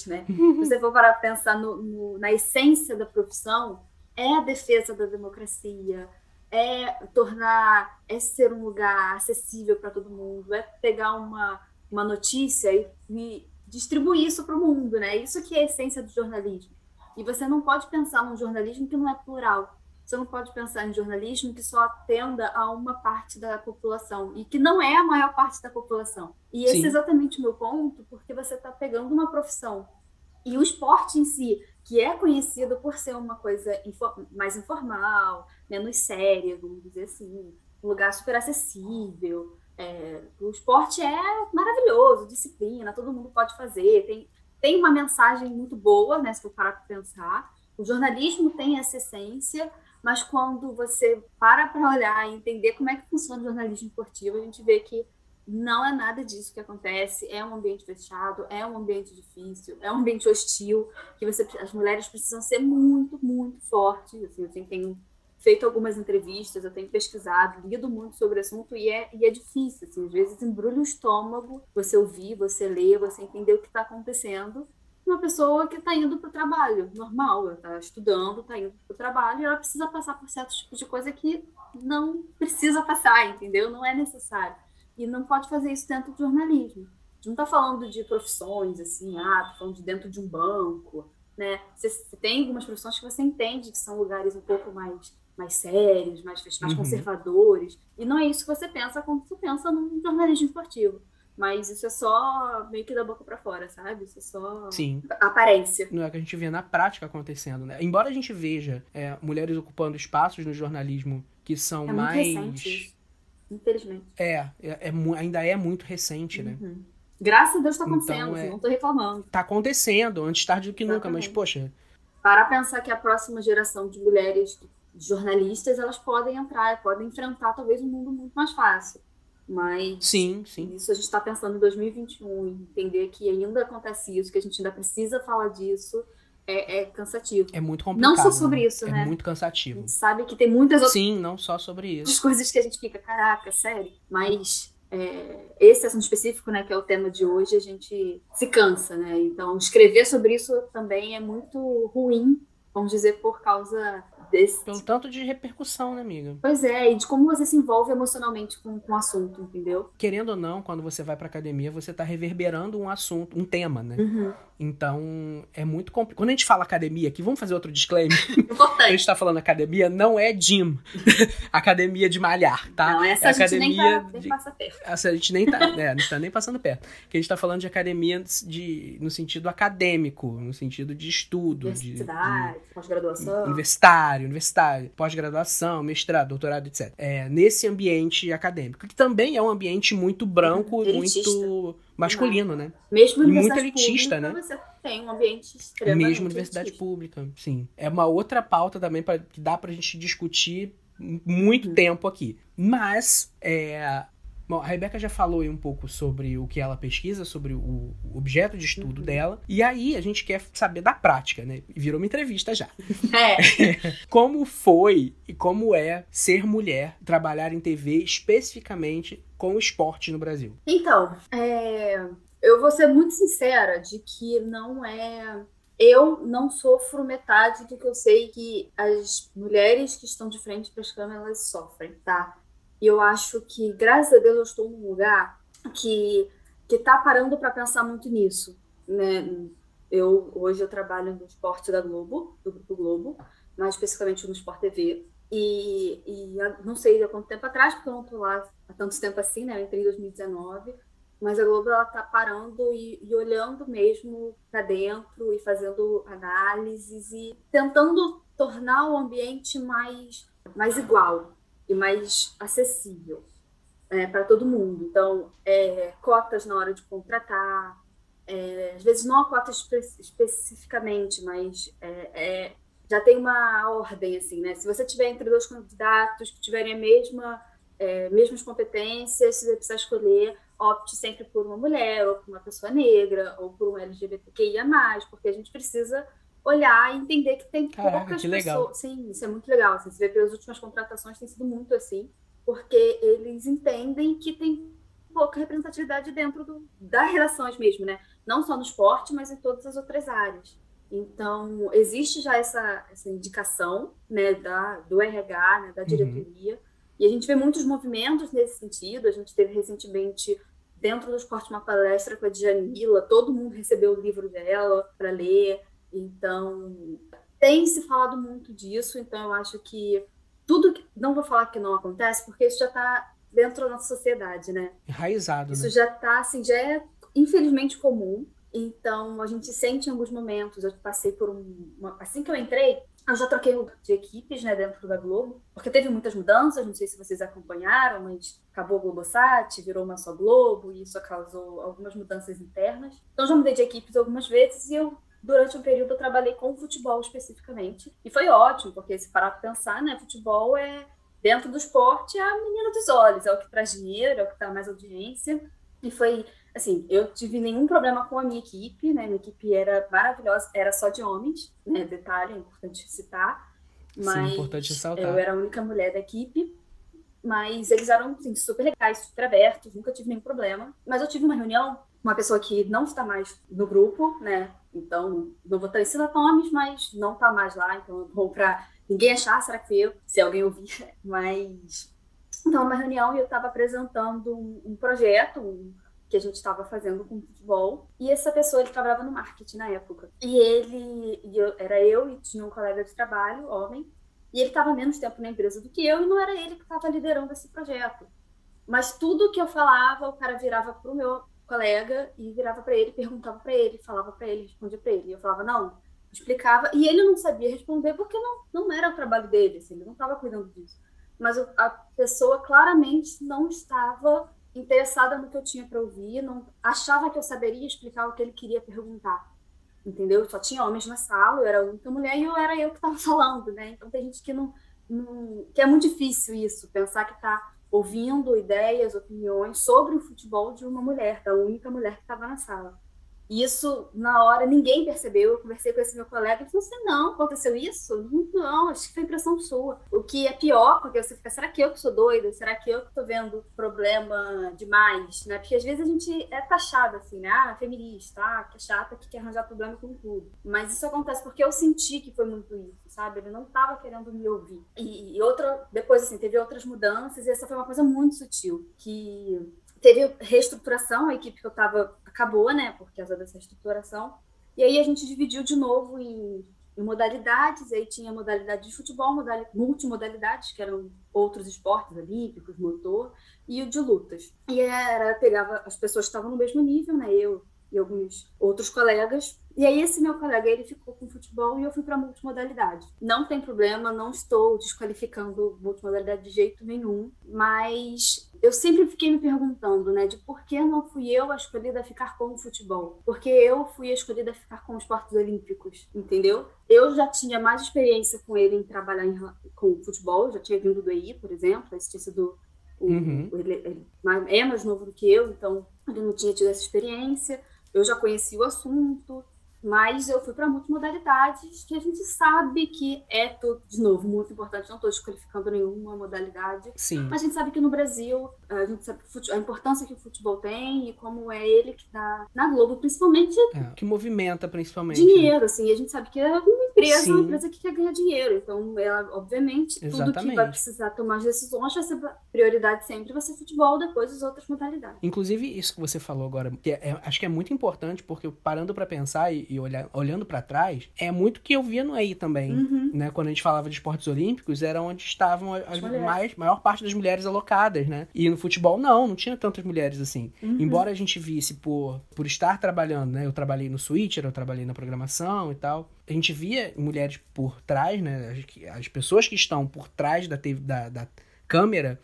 né? se você for parar para pensar no, no, na essência da profissão, é a defesa da democracia, é tornar, é ser um lugar acessível para todo mundo, é pegar uma, uma notícia e, e distribuir isso para o mundo, né? Isso que é a essência do jornalismo. E você não pode pensar num jornalismo que não é plural. Você não pode pensar em jornalismo que só atenda a uma parte da população e que não é a maior parte da população. E esse Sim. é exatamente o meu ponto, porque você está pegando uma profissão e o esporte em si, que é conhecido por ser uma coisa mais informal, menos séria, vamos dizer assim, um lugar super acessível, é, o esporte é maravilhoso, disciplina, todo mundo pode fazer, tem, tem uma mensagem muito boa, né, se for parar para pensar. O jornalismo tem essa essência, mas quando você para para olhar e entender como é que funciona o jornalismo esportivo, a gente vê que não é nada disso que acontece. É um ambiente fechado, é um ambiente difícil, é um ambiente hostil, que você, as mulheres precisam ser muito, muito fortes. Assim, tenho feito algumas entrevistas, eu tenho pesquisado, lido muito sobre o assunto e é, e é difícil, assim, às vezes embrulha o estômago você ouvir, você ler, você entender o que está acontecendo. Uma pessoa que está indo para o trabalho, normal, está estudando, está indo para o trabalho e ela precisa passar por certos tipos de coisa que não precisa passar, entendeu? Não é necessário. E não pode fazer isso dentro do jornalismo. A gente não está falando de profissões, assim, ah, tô falando de dentro de um banco, né? Você tem algumas profissões que você entende que são lugares um pouco mais mais sérios, mais, mais uhum. conservadores. E não é isso que você pensa quando você pensa num jornalismo esportivo. Mas isso é só meio que da boca para fora, sabe? Isso é só Sim. aparência. Não é que a gente vê na prática acontecendo, né? Embora a gente veja é, mulheres ocupando espaços no jornalismo que são é mais. Recente. Infelizmente. É, é, é, ainda é muito recente, né? Uhum. Graças a Deus tá acontecendo, então, assim, não tô reclamando. Tá acontecendo, antes tarde do que Exatamente. nunca, mas, poxa. Para pensar que a próxima geração de mulheres jornalistas, elas podem entrar, podem enfrentar talvez um mundo muito mais fácil. Mas sim, sim. isso a gente está pensando em 2021, entender que ainda acontece isso, que a gente ainda precisa falar disso é, é cansativo. É muito complicado. Não só sobre né? isso, é né? muito A cansativo. gente sabe que tem muitas outras Sim, não só sobre isso. coisas que a gente fica, caraca, sério. Mas é, esse assunto específico, né, que é o tema de hoje, a gente se cansa, né? Então, escrever sobre isso também é muito ruim, vamos dizer, por causa desse. Pelo tanto de repercussão, né, amiga? Pois é, e de como você se envolve emocionalmente com, com o assunto, entendeu? Querendo ou não, quando você vai pra academia, você tá reverberando um assunto, um tema, né? Uhum. Então, é muito complicado. Quando a gente fala academia aqui, vamos fazer outro disclaimer. a Importante. gente tá falando academia, não é gym. academia de malhar, tá? Não, essa é a gente nem, tá, nem de- passa perto. Essa a gente nem tá, né, não tá nem passando perto. A gente tá falando de academia de, no sentido acadêmico, no sentido de estudo, de, de Universidade, pós-graduação. universitário, universitário, pós-graduação, mestrado, doutorado, etc. É, nesse ambiente acadêmico, que também é um ambiente muito branco Elitista. muito masculino, né? Mesmo E muito universidade elitista, pública, né? você tem um ambiente extremamente Mesmo universidade elitista. pública, sim. É uma outra pauta também pra, que dá pra gente discutir muito Uhum. tempo aqui. Mas, é, bom, a Rebeca já falou aí um pouco sobre o que ela pesquisa, sobre o, objeto de estudo Uhum. dela. E aí a gente quer saber da prática, né? Virou uma entrevista já. É, Como foi e como é ser mulher, trabalhar em TV especificamente com o esporte no Brasil? Então, é, eu vou ser muito sincera de que não é. Eu não sofro metade do que eu sei que as mulheres que estão de frente para as câmeras sofrem, tá? E eu acho que, graças a Deus, eu estou num lugar que, que tá parando para pensar muito nisso, né? Eu, hoje eu trabalho no esporte da Globo, do Grupo Globo, mais especificamente no Sport TV. E, e não sei há quanto tempo atrás, porque eu não tô lá há tanto tempo assim, né? Eu entrei em 2019. Mas a Globo ela tá parando e, e olhando mesmo para dentro e fazendo análises e tentando tornar o ambiente mais, mais igual e mais acessível para todo mundo. Então, é, cotas na hora de contratar, é, às vezes não a cota espe- especificamente, mas é, é, já tem uma ordem assim, né? Se você tiver entre dois candidatos que tiverem a mesma é, mesmas competências, se você precisar escolher, opte sempre por uma mulher, ou por uma pessoa negra, ou por um LGBTQIA+, porque a gente precisa olhar e entender que tem Caraca, poucas que legal. pessoas. Sim, isso é muito legal. Assim, você vê pelas últimas contratações tem sido muito assim, porque eles entendem que tem pouca representatividade dentro do, das relações mesmo, né? Não só no esporte, mas em todas as outras áreas. Então, existe já essa, essa indicação né, da, do RH, né, da Uhum. diretoria, e a gente vê muitos movimentos nesse sentido. A gente teve recentemente, dentro do esporte, uma palestra com a Djanila, todo mundo recebeu o livro dela para ler. Então, tem se falado muito disso. Então, eu acho que tudo. que- Não vou falar que não acontece, porque isso já está dentro da nossa sociedade, né? Enraizado, Isso né? já tá, assim, já é infelizmente comum. Então, a gente sente em alguns momentos. Eu passei por um. uma- assim que eu entrei, eu já troquei de equipes, né, dentro da Globo, porque teve muitas mudanças. Não sei se vocês acompanharam, mas acabou o Globosat, virou uma só Globo, e isso causou algumas mudanças internas. Então, já mudei de equipes algumas vezes e eu. Durante um período eu trabalhei com futebol especificamente. E foi ótimo, porque se parar para pensar, né, futebol é dentro do esporte é a menina dos olhos, é o que traz dinheiro, é o que dá mais audiência. E foi, assim, eu tive nenhum problema com a minha equipe, né? Minha equipe era maravilhosa, era só de homens, né? Detalhe, é importante citar. Mas Sim, importante ressaltar. eu era a única mulher da equipe. Mas eles eram assim, super legais, super abertos, nunca tive nenhum problema. Mas eu tive uma reunião uma pessoa que não está mais no grupo, né? Então, não vou trazer nomes, mas não está mais lá. Então, vou para ninguém achar, será que fui eu? Se alguém ouvir. Mas. Então, numa reunião, eu estava apresentando um, projeto que a gente estava fazendo com futebol. E essa pessoa, ele trabalhava no marketing na época. E ele. E eu, era eu e tinha um colega de trabalho, homem. E ele estava menos tempo na empresa do que eu, e não era ele que estava liderando esse projeto. Mas tudo que eu falava, o cara virava para o meu colega e virava para ele, perguntava para ele, falava para ele, respondia para ele. E eu falava, não, explicava. E ele não sabia responder porque não, não era o trabalho dele, assim, ele não estava cuidando disso. Mas a pessoa claramente não estava interessada no que eu tinha para ouvir, não achava que eu saberia explicar o que ele queria perguntar. Entendeu? Só tinha homens na sala, eu era a única mulher e eu era eu que estava falando, né? Então tem gente que não, não- que é muito difícil isso, pensar que está ouvindo ideias, opiniões sobre o futebol de uma mulher, da única mulher que estava na sala. Isso, na hora, ninguém percebeu. Eu conversei com esse meu colega e falou assim: não, aconteceu isso? Não, acho que foi impressão sua. O que é pior, porque você fica, será que eu que sou doida? Será que eu que tô vendo problema demais? Né? Porque às vezes a gente é taxada assim, né? Ah, feminista, ah, que é chata, que quer arranjar problema com tudo. Mas isso acontece porque eu senti que foi muito isso, sabe? Ele não tava querendo me ouvir. E, e outra, depois, assim, teve outras mudanças, e essa foi uma coisa muito sutil, que teve reestruturação, a equipe que eu estava acabou, né, por causa dessa reestruturação. E aí a gente dividiu de novo em, em modalidades, aí tinha modalidade de futebol, modalidade, multimodalidades, que eram outros esportes olímpicos, motor, e o de lutas. E era, pegava as pessoas que estavam no mesmo nível, né, eu e alguns outros colegas, e aí esse meu colega, ele ficou com futebol e eu fui para multimodalidade. Não tem problema, não estou desqualificando multimodalidade de jeito nenhum, mas eu sempre fiquei me perguntando, né, de por que não fui eu a escolhida a ficar com o futebol? Porque eu fui a escolhida a ficar com os esportes olímpicos, entendeu? Eu já tinha mais experiência com ele em trabalhar em, com o futebol, já tinha vindo do EI, por exemplo, esse tinha sido o, uhum. ele, ele é mais novo do que eu, então ele não tinha tido essa experiência. Eu já conhecia o assunto, mas eu fui para multimodalidades, que a gente sabe que é tudo, de novo, muito importante. Não estou desqualificando nenhuma modalidade. Sim. Mas a gente sabe que no Brasil, a gente sabe a importância que o futebol tem e como é ele que dá na Globo, principalmente. É, que movimenta, principalmente. Dinheiro, né? assim. A gente sabe que é uma empresa, Sim. uma empresa que quer ganhar dinheiro. Então, ela, obviamente, Exatamente. tudo que vai precisar tomar as decisões vai ser prioridade sempre vai ser futebol, depois as outras modalidades. Inclusive, isso que você falou agora, que é, é, acho que é muito importante, porque parando para pensar e, e olhar, olhando para trás, é muito que eu via no EI também, uhum. né? Quando a gente falava de esportes olímpicos, era onde estavam as, as mais, maior parte das mulheres alocadas, né? E no futebol, não, não tinha tantas mulheres assim. Uhum. Embora a gente visse por, por estar trabalhando, né? Eu trabalhei no Switcher, eu trabalhei na programação e tal. A gente via mulheres por trás, né? As, as pessoas que estão por trás da, da, da câmera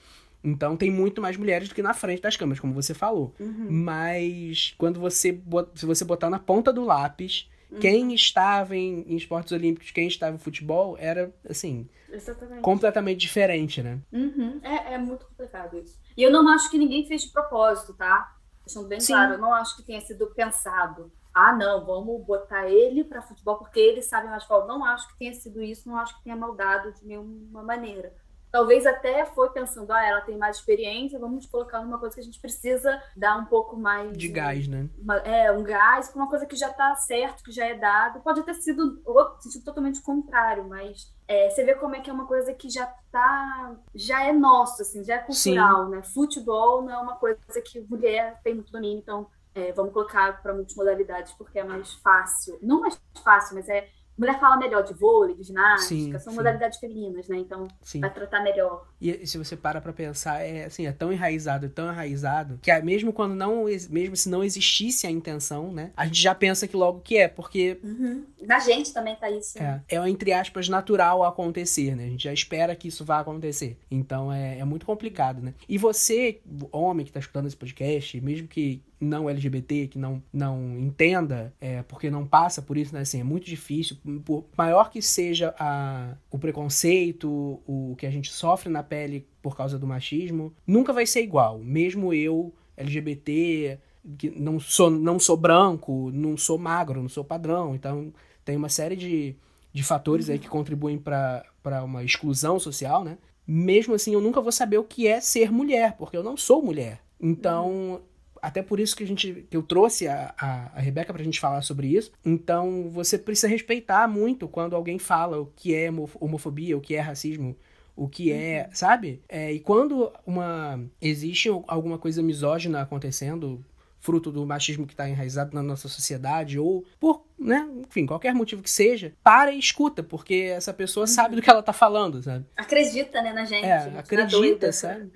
então tem muito mais mulheres do que na frente das câmeras, como você falou. Uhum. Mas quando você se você botar na ponta do lápis uhum. quem estava em, em, esportes olímpicos, quem estava em futebol, era assim. Exatamente. Completamente diferente, né? Uhum. É, é muito complicado isso. E eu não acho que ninguém fez de propósito, tá? Deixando bem Sim. claro, eu não acho que tenha sido pensado. Ah, não, vamos botar ele para futebol porque ele sabe mais futebol. Não acho que tenha sido isso, não acho que tenha maldado de nenhuma maneira talvez até foi pensando, ah, ela tem mais experiência, vamos colocar numa coisa que a gente precisa dar um pouco mais de gás, né? Uma, é, um gás, uma coisa que já está certo, que já é dado. Pode ter sido outro sentido totalmente contrário, mas é, você vê como é que é uma coisa que já tá, já é nosso, assim, já é cultural, Sim. né? Futebol não é uma coisa que mulher tem muito domínio, então é, vamos colocar para multimodalidades porque é mais fácil. Não mais fácil, mas é mulher fala melhor de vôlei, de ginástica, sim, são sim. modalidades femininas, né? Então sim. vai tratar melhor. E se você para pra pensar, é assim, é tão enraizado, é tão enraizado, que mesmo quando não, mesmo se não existisse a intenção, né? A gente já pensa que logo que é, porque... Uhum. Na gente também tá isso. Né? É, é entre aspas, natural acontecer, né? A gente já espera que isso vá acontecer. Então é, é muito complicado, né? E você, homem que tá escutando esse podcast, mesmo que não LGBT, que não, não entenda, é, porque não passa por isso, né? Assim, é muito difícil. Por maior que seja a, o preconceito, o que a gente sofre na pele por causa do machismo, nunca vai ser igual. Mesmo eu, LGBT, que não sou, não sou branco, não sou magro, não sou padrão. Então, tem uma série de, de fatores aí que contribuem para uma exclusão social, né? Mesmo assim, eu nunca vou saber o que é ser mulher, porque eu não sou mulher. Então, até por isso que a gente que eu trouxe a, a, a Rebeca pra gente falar sobre isso. Então você precisa respeitar muito quando alguém fala o que é homofobia, o que é racismo, o que é, uhum. sabe? É, e quando uma existe alguma coisa misógina acontecendo, fruto do machismo que está enraizado na nossa sociedade, ou por, né, enfim, qualquer motivo que seja, para e escuta, porque essa pessoa uhum. sabe do que ela está falando, sabe? Acredita, né, na gente. É, acredita, sabe?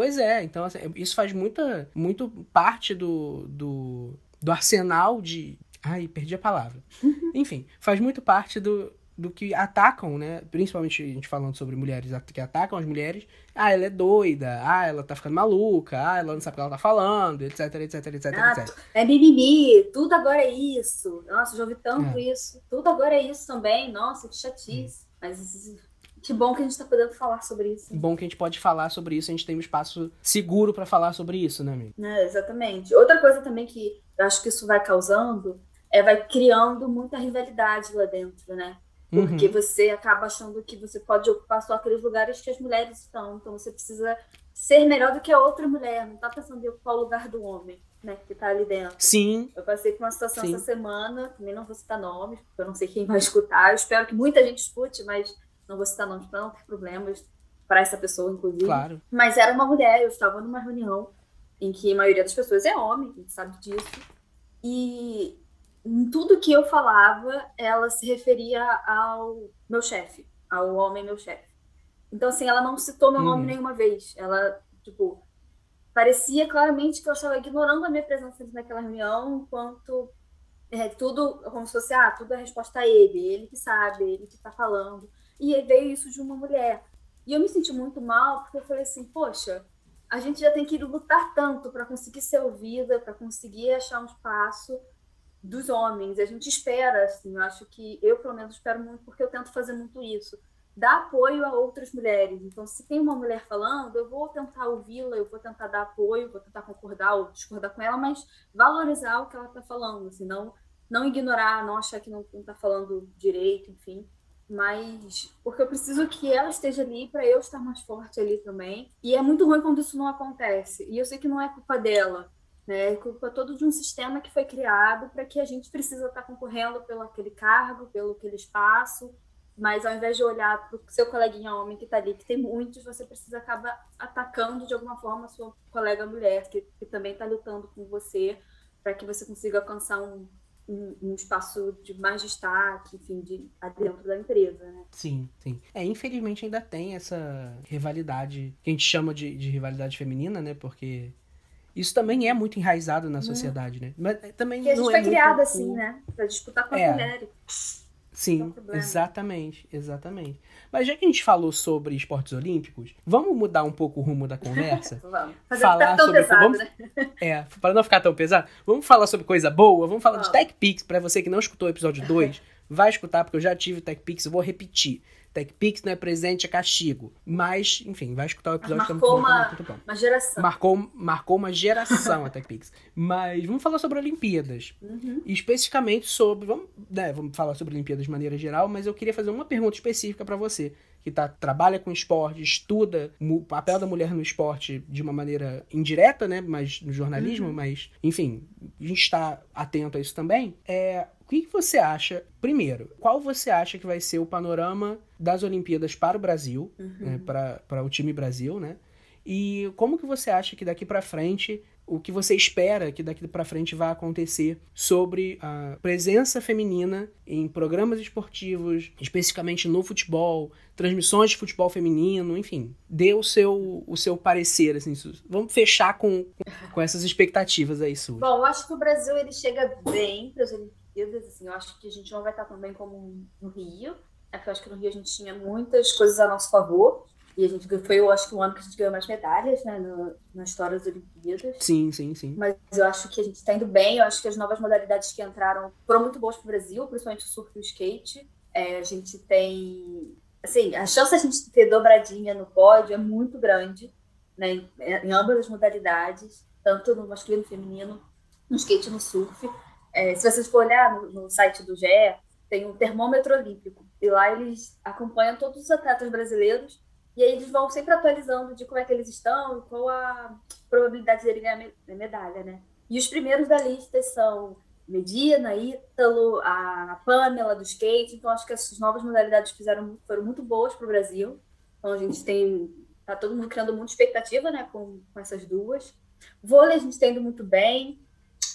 Pois é, então assim, isso faz muita, muito parte do, do, do arsenal de. Ai, perdi a palavra. Enfim, faz muito parte do, do que atacam, né? Principalmente a gente falando sobre mulheres que atacam as mulheres. Ah, ela é doida. Ah, ela tá ficando maluca. Ah, ela não sabe o que ela tá falando, etc, etc, etc, ah, etc. É mimimi. Tudo agora é isso. Nossa, já ouvi tanto é. isso. Tudo agora é isso também. Nossa, que chatice. Hum. Mas Que bom que a gente está podendo falar sobre isso. Bom que a gente pode falar sobre isso, a gente tem um espaço seguro para falar sobre isso, né, amigo? É, exatamente. Outra coisa também que eu acho que isso vai causando é vai criando muita rivalidade lá dentro, né? Porque uhum. você acaba achando que você pode ocupar só aqueles lugares que as mulheres estão. Então você precisa ser melhor do que a outra mulher. Não tá pensando em ocupar o lugar do homem, né? Que tá ali dentro. Sim. Eu passei por uma situação Sim. essa semana, também não vou citar nomes, porque eu não sei quem vai escutar. Eu espero que muita gente escute, mas não vou citar nomes para não ter problemas para essa pessoa, inclusive. Claro. Mas era uma mulher, eu estava numa reunião em que a maioria das pessoas é homem, a gente sabe disso. E em tudo que eu falava, ela se referia ao meu chefe, ao homem meu chefe. Então, assim, ela não citou meu nome uhum. nenhuma vez. Ela, tipo, parecia claramente que eu estava ignorando a minha presença naquela reunião, enquanto é, tudo, como se fosse, ah, tudo é resposta a ele, ele que sabe, ele que está falando. E veio isso de uma mulher. E eu me senti muito mal, porque eu falei assim, poxa, a gente já tem que lutar tanto para conseguir ser ouvida, para conseguir achar um espaço dos homens. A gente espera, assim, eu acho que eu, pelo menos, espero muito, porque eu tento fazer muito isso. Dar apoio a outras mulheres. Então, se tem uma mulher falando, eu vou tentar ouvi-la, eu vou tentar dar apoio, vou tentar concordar ou discordar com ela, mas valorizar o que ela está falando, assim, não, não ignorar, não achar que não está falando direito, enfim mas porque eu preciso que ela esteja ali para eu estar mais forte ali também. E é muito ruim quando isso não acontece. E eu sei que não é culpa dela, né? É culpa todo de um sistema que foi criado para que a gente precisa estar concorrendo pelo aquele cargo, pelo aquele espaço. Mas ao invés de olhar para o seu coleguinha homem que está ali, que tem muitos, você precisa acabar atacando de alguma forma a sua colega mulher, que, que também está lutando com você, para que você consiga alcançar um, um, um, espaço de mais destaque, enfim, de, dentro da empresa, né? Sim, sim. É, infelizmente ainda tem essa rivalidade, que a gente chama de, de rivalidade feminina, né? Porque isso também é muito enraizado na uhum. sociedade, né? Mas é, também que a gente não foi é criada muito... assim, né? Pra disputar com é. mulheres. Sim, exatamente, exatamente. Mas já que a gente falou sobre esportes olímpicos, vamos mudar um pouco o rumo da conversa? vamos. Fazer falar tão sobre pesado, vamos... né? É, para não ficar tão pesado, vamos falar sobre coisa boa, vamos falar vamos. de TechPix, para você que não escutou o episódio 2, vai escutar porque eu já tive TechPix, eu vou repetir. TechPix não é presente, é castigo. Mas, enfim, vai escutar o episódio que marcou uma, uma geração. Marcou, marcou uma geração a TechPix. Mas vamos falar sobre Olimpíadas. Uhum. Especificamente sobre. Vamos, né, vamos falar sobre Olimpíadas de maneira geral, mas eu queria fazer uma pergunta específica para você que tá, trabalha com esporte, estuda o papel da mulher no esporte de uma maneira indireta, né? Mas no jornalismo, uhum. mas, enfim, a gente está atento a isso também. É, o que, que você acha? Primeiro, qual você acha que vai ser o panorama das Olimpíadas para o Brasil, uhum. né, para o time Brasil, né? E como que você acha que daqui para frente o que você espera que daqui para frente vai acontecer sobre a presença feminina em programas esportivos, especificamente no futebol, transmissões de futebol feminino, enfim, dê o seu, o seu parecer, assim, vamos fechar com, com essas expectativas aí suas. Bom, eu acho que o Brasil ele chega bem para as Olimpíadas, assim, eu acho que a gente não vai estar tão bem como no Rio, é porque eu acho que no Rio a gente tinha muitas coisas a nosso favor, e a gente foi, eu acho que o ano que a gente ganhou mais medalhas, né, no, na história das Olimpíadas. Sim, sim, sim. Mas eu acho que a gente está indo bem, eu acho que as novas modalidades que entraram foram muito boas para o Brasil, principalmente o surf e o skate. É, a gente tem, assim, a chance de a gente ter dobradinha no pódio é muito grande, né, em, em ambas as modalidades, tanto no masculino e feminino, no skate e no surf. É, se vocês for olhar no, no site do GE, tem um termômetro olímpico, e lá eles acompanham todos os atletas brasileiros e aí eles vão sempre atualizando de como é que eles estão, qual a probabilidade de ganhar medalha, né? E os primeiros da lista são Medina, Ítalo, a Pamela do skate. Então acho que essas novas modalidades fizeram, foram muito boas para o Brasil. Então a gente tem tá todo mundo criando muita expectativa, né, com, com essas duas. Vôlei a gente está indo muito bem.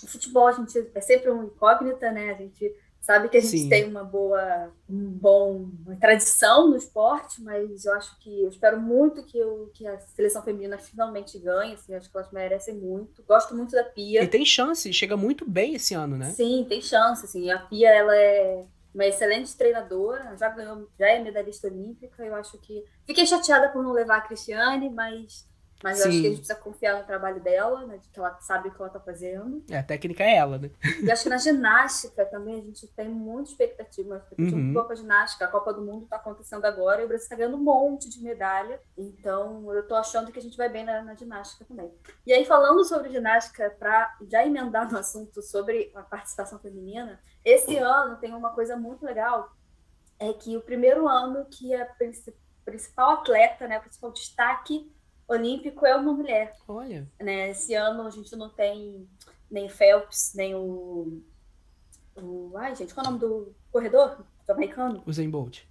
O futebol a gente é sempre uma incógnita, né? A gente sabe que a gente Sim. tem uma boa, um bom, uma tradição no esporte, mas eu acho que eu espero muito que, eu, que a seleção feminina finalmente ganhe, assim, acho que elas merecem muito. Gosto muito da Pia. E tem chance, chega muito bem esse ano, né? Sim, tem chance, assim. A Pia ela é uma excelente treinadora, já ganhou, já é medalhista olímpica. Eu acho que fiquei chateada por não levar a Cristiane, mas Mas eu acho que a gente precisa confiar no trabalho dela, né? De que ela sabe o que ela tá fazendo. É, a técnica é ela, né? E acho que na ginástica também a gente tem muita expectativa, expectativa uhum. ginástica. A Copa do Mundo tá acontecendo agora e o Brasil tá ganhando um monte de medalha. Então eu tô achando que a gente vai bem na, na ginástica também. E aí, falando sobre ginástica, pra já emendar no assunto sobre a participação feminina, esse ano tem uma coisa muito legal, é que o primeiro ano que a principal atleta, né, o principal destaque olímpico é uma mulher. Olha. Né? Esse ano a gente não tem nem Phelps, nem o, o. Ai, gente, qual é o nome do corredor americano? O Zen Bolt.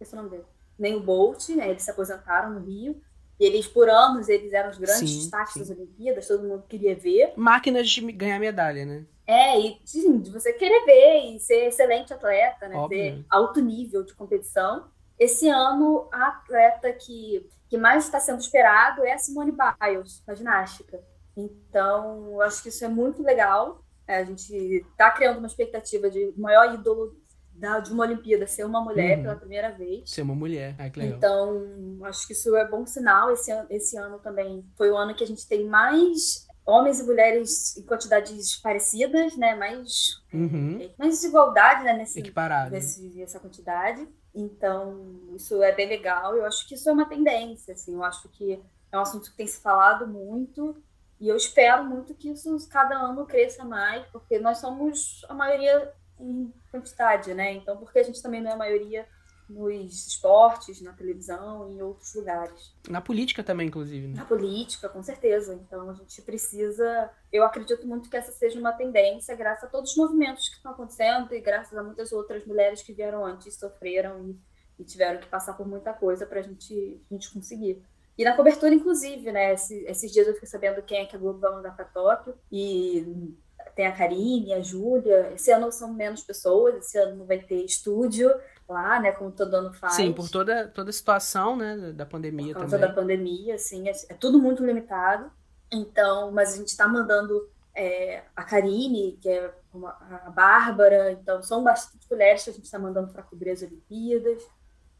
Esse é o nome dele. Nem o Bolt, né? Eles se aposentaram no Rio. E eles, por anos, eles eram os grandes sim, destaques sim. das Olimpíadas, todo mundo queria ver. Máquinas de ganhar medalha, né? É, e sim, de você querer ver e ser excelente atleta, né? Óbvio. Ter alto nível de competição. Esse ano, a atleta que que mais está sendo esperado é a Simone Biles, na ginástica. Então, eu acho que isso é muito legal. É, a gente está criando uma expectativa de maior ídolo da, de uma Olimpíada ser uma mulher uhum. pela primeira vez. Ser uma mulher, é que legal. Então, acho que isso é bom sinal. Esse, esse ano também foi o ano que a gente tem mais homens e mulheres em quantidades parecidas, né? Mais, uhum. mais desigualdade, né? Nesse, Equiparado. Nesse, nessa quantidade. Então, isso é bem legal. Eu acho que isso é uma tendência, assim. Eu acho que é um assunto que tem se falado muito e eu espero muito que isso cada ano cresça mais, porque nós somos a maioria em quantidade, né? Então, porque a gente também não é a maioria nos esportes, na televisão e em outros lugares. Na política também, inclusive. Né? Na política, com certeza. Então a gente precisa. Eu acredito muito que essa seja uma tendência, graças a todos os movimentos que estão acontecendo e graças a muitas outras mulheres que vieram antes, sofreram e, e tiveram que passar por muita coisa para gente, a gente conseguir. E na cobertura, inclusive, né? Esses, esses dias eu fiquei sabendo quem é que a Globo vai mandar para Tóquio. E tem a Karine, a Júlia. Esse ano são menos pessoas, esse ano não vai ter estúdio lá, né, como todo ano faz. Sim, por toda, toda a situação, né, da pandemia por causa também. da pandemia, assim, é, é, tudo muito limitado. Então, mas a gente está mandando é, a Karine, que é uma, a Bárbara, então são bastante mulheres que a gente está mandando para cobrir as Olimpíadas.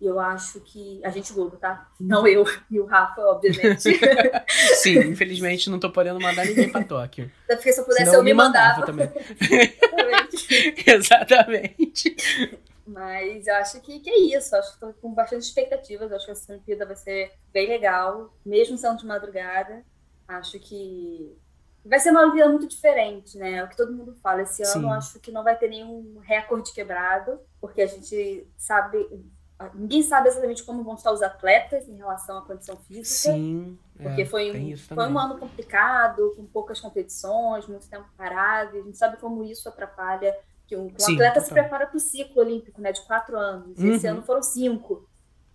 E eu acho que. A gente Globo, tá? Não eu e o Rafa, obviamente. Sim, infelizmente não tô podendo mandar ninguém pra Tóquio. Porque se eu pudesse, Senão eu me mandava. mandava também. Exatamente. Mas eu acho que, que é isso. Eu acho que estou com bastante expectativas. Eu acho que essa Olimpíada vai ser bem legal, mesmo sendo de madrugada. Acho que vai ser uma Olimpíada muito diferente, né? É o que todo mundo fala. Esse ano Sim. eu acho que não vai ter nenhum recorde quebrado, porque a gente sabe. Ninguém sabe exatamente como vão estar os atletas em relação à condição física. Sim. Porque é, foi, foi um ano complicado, com poucas competições, muito tempo parado. A gente sabe como isso atrapalha que Sim, atleta se prepara para o ciclo olímpico, né? De quatro anos. Uhum. Esse ano foram cinco.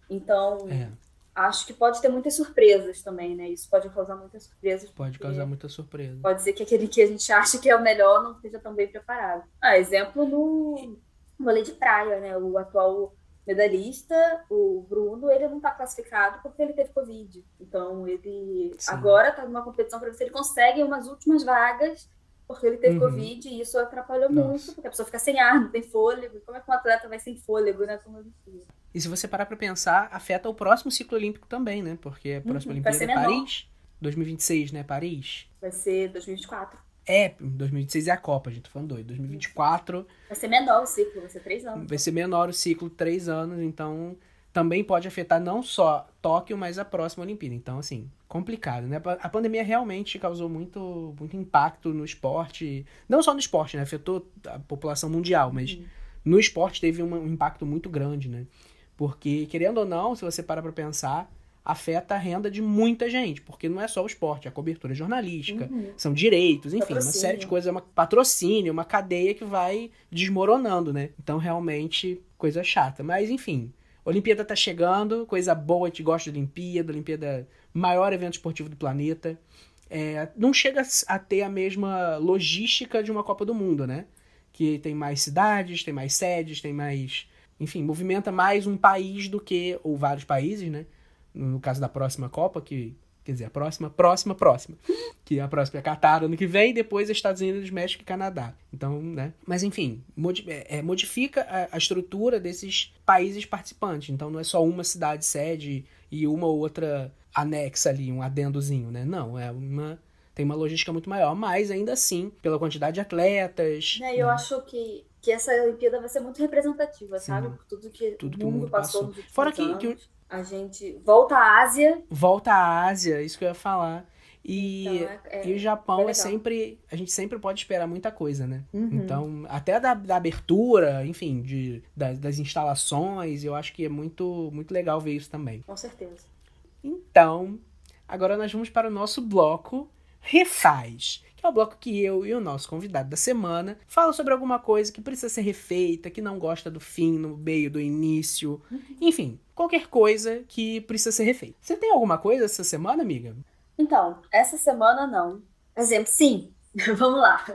Então, é. acho que pode ter muitas surpresas também, né? Isso pode causar muitas surpresas. Pode causar muita surpresa. Pode ser que aquele que a gente acha que é o melhor não esteja tão bem preparado. Ah, exemplo no vôlei de praia, né? O atual medalhista, o Bruno, ele não está classificado porque ele teve Covid. Então, ele Sim. agora está numa competição para ver se ele consegue umas últimas vagas porque ele teve uhum. Covid e isso atrapalhou Nossa. muito, porque a pessoa fica sem ar, não tem fôlego. Como é que um atleta vai sem fôlego, né? Como e se você parar para pensar, afeta o próximo ciclo olímpico também, né? Porque a próxima uhum. Olimpíada é Paris, 2026, né? Paris. Vai ser 2024. É, 2026 é a Copa, a gente tá falando doido. 2024. Vai ser menor o ciclo, vai ser três anos. Vai ser menor o ciclo, três anos, então também pode afetar não só Tóquio, mas a próxima Olimpíada. Então, assim, complicado, né? A pandemia realmente causou muito, muito impacto no esporte, não só no esporte, né? Afetou a população mundial, mas uhum. no esporte teve um impacto muito grande, né? Porque, querendo ou não, se você para pra pensar, afeta a renda de muita gente, porque não é só o esporte, é a cobertura jornalística, uhum. são direitos, enfim, patrocínio. uma série de coisas, é uma patrocínio, uma cadeia que vai desmoronando, né? Então, realmente, coisa chata. Mas, enfim, Olimpíada tá chegando, coisa boa, a gente gosta de Olimpíada, Olimpíada maior evento esportivo do planeta. É, não chega a ter a mesma logística de uma Copa do Mundo, né? Que tem mais cidades, tem mais sedes, tem mais. Enfim, movimenta mais um país do que. ou vários países, né? No caso da próxima Copa, que Quer dizer, a próxima, próxima, próxima. Que a próxima é Catar ano que vem, depois Estados Unidos, México e Canadá. Então, né? Mas enfim, é, é, modifica a, a, estrutura desses países participantes. Então não é só uma cidade sede e uma ou outra anexa ali, um adendozinho, né? Não, é uma tem uma logística muito maior, mas ainda assim, pela quantidade de atletas. É, eu né? acho que, que essa Olimpíada vai ser muito representativa, Sim. sabe? Por tudo que Tudo o mundo mundo passou passou. Fora que- que A gente volta à Ásia. Volta à Ásia, isso que eu ia falar. E, Então, é- é- e o Japão é é, sempre. A gente sempre pode esperar muita coisa, né? Uhum. Então, até da, da abertura, enfim, de, da- das instalações, eu acho que é muito, muito legal ver isso também. Com certeza. Então, agora nós vamos para o nosso bloco Refaz, que é o bloco que eu e o nosso convidado da semana falam sobre alguma coisa que precisa ser refeita, que não gosta do fim, no meio, do início, enfim, qualquer coisa que precisa ser refeita. Você tem alguma coisa essa semana, amiga? Então, essa semana não. Exemplo, sim. Vamos lá.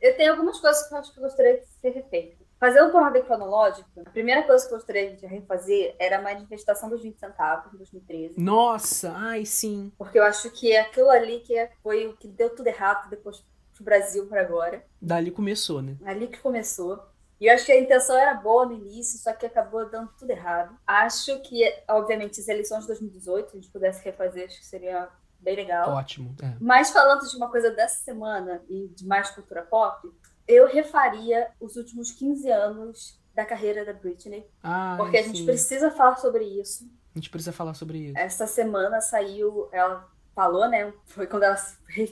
Eu tenho algumas coisas que eu acho que eu gostaria de ser refeita. Fazendo por ordem cronológica, a primeira coisa que eu gostaria de refazer era a manifestação dos 20 centavos, em 2013. Nossa, ai sim. Porque eu acho que é aquilo ali que foi o que deu tudo errado depois pro Brasil para agora. Dali começou, né? Ali que começou. E eu acho que a intenção era boa no início, só que acabou dando tudo errado. Acho que, obviamente, as eleições de 2018, se a gente pudesse refazer, acho que seria bem legal. Ótimo. É. Mas falando de uma coisa dessa semana e de mais cultura pop, eu refaria os últimos 15 anos da carreira da Britney, Ai, porque a gente sim. precisa falar sobre isso. A gente precisa falar sobre isso. Essa semana saiu, ela falou, né? Foi quando ela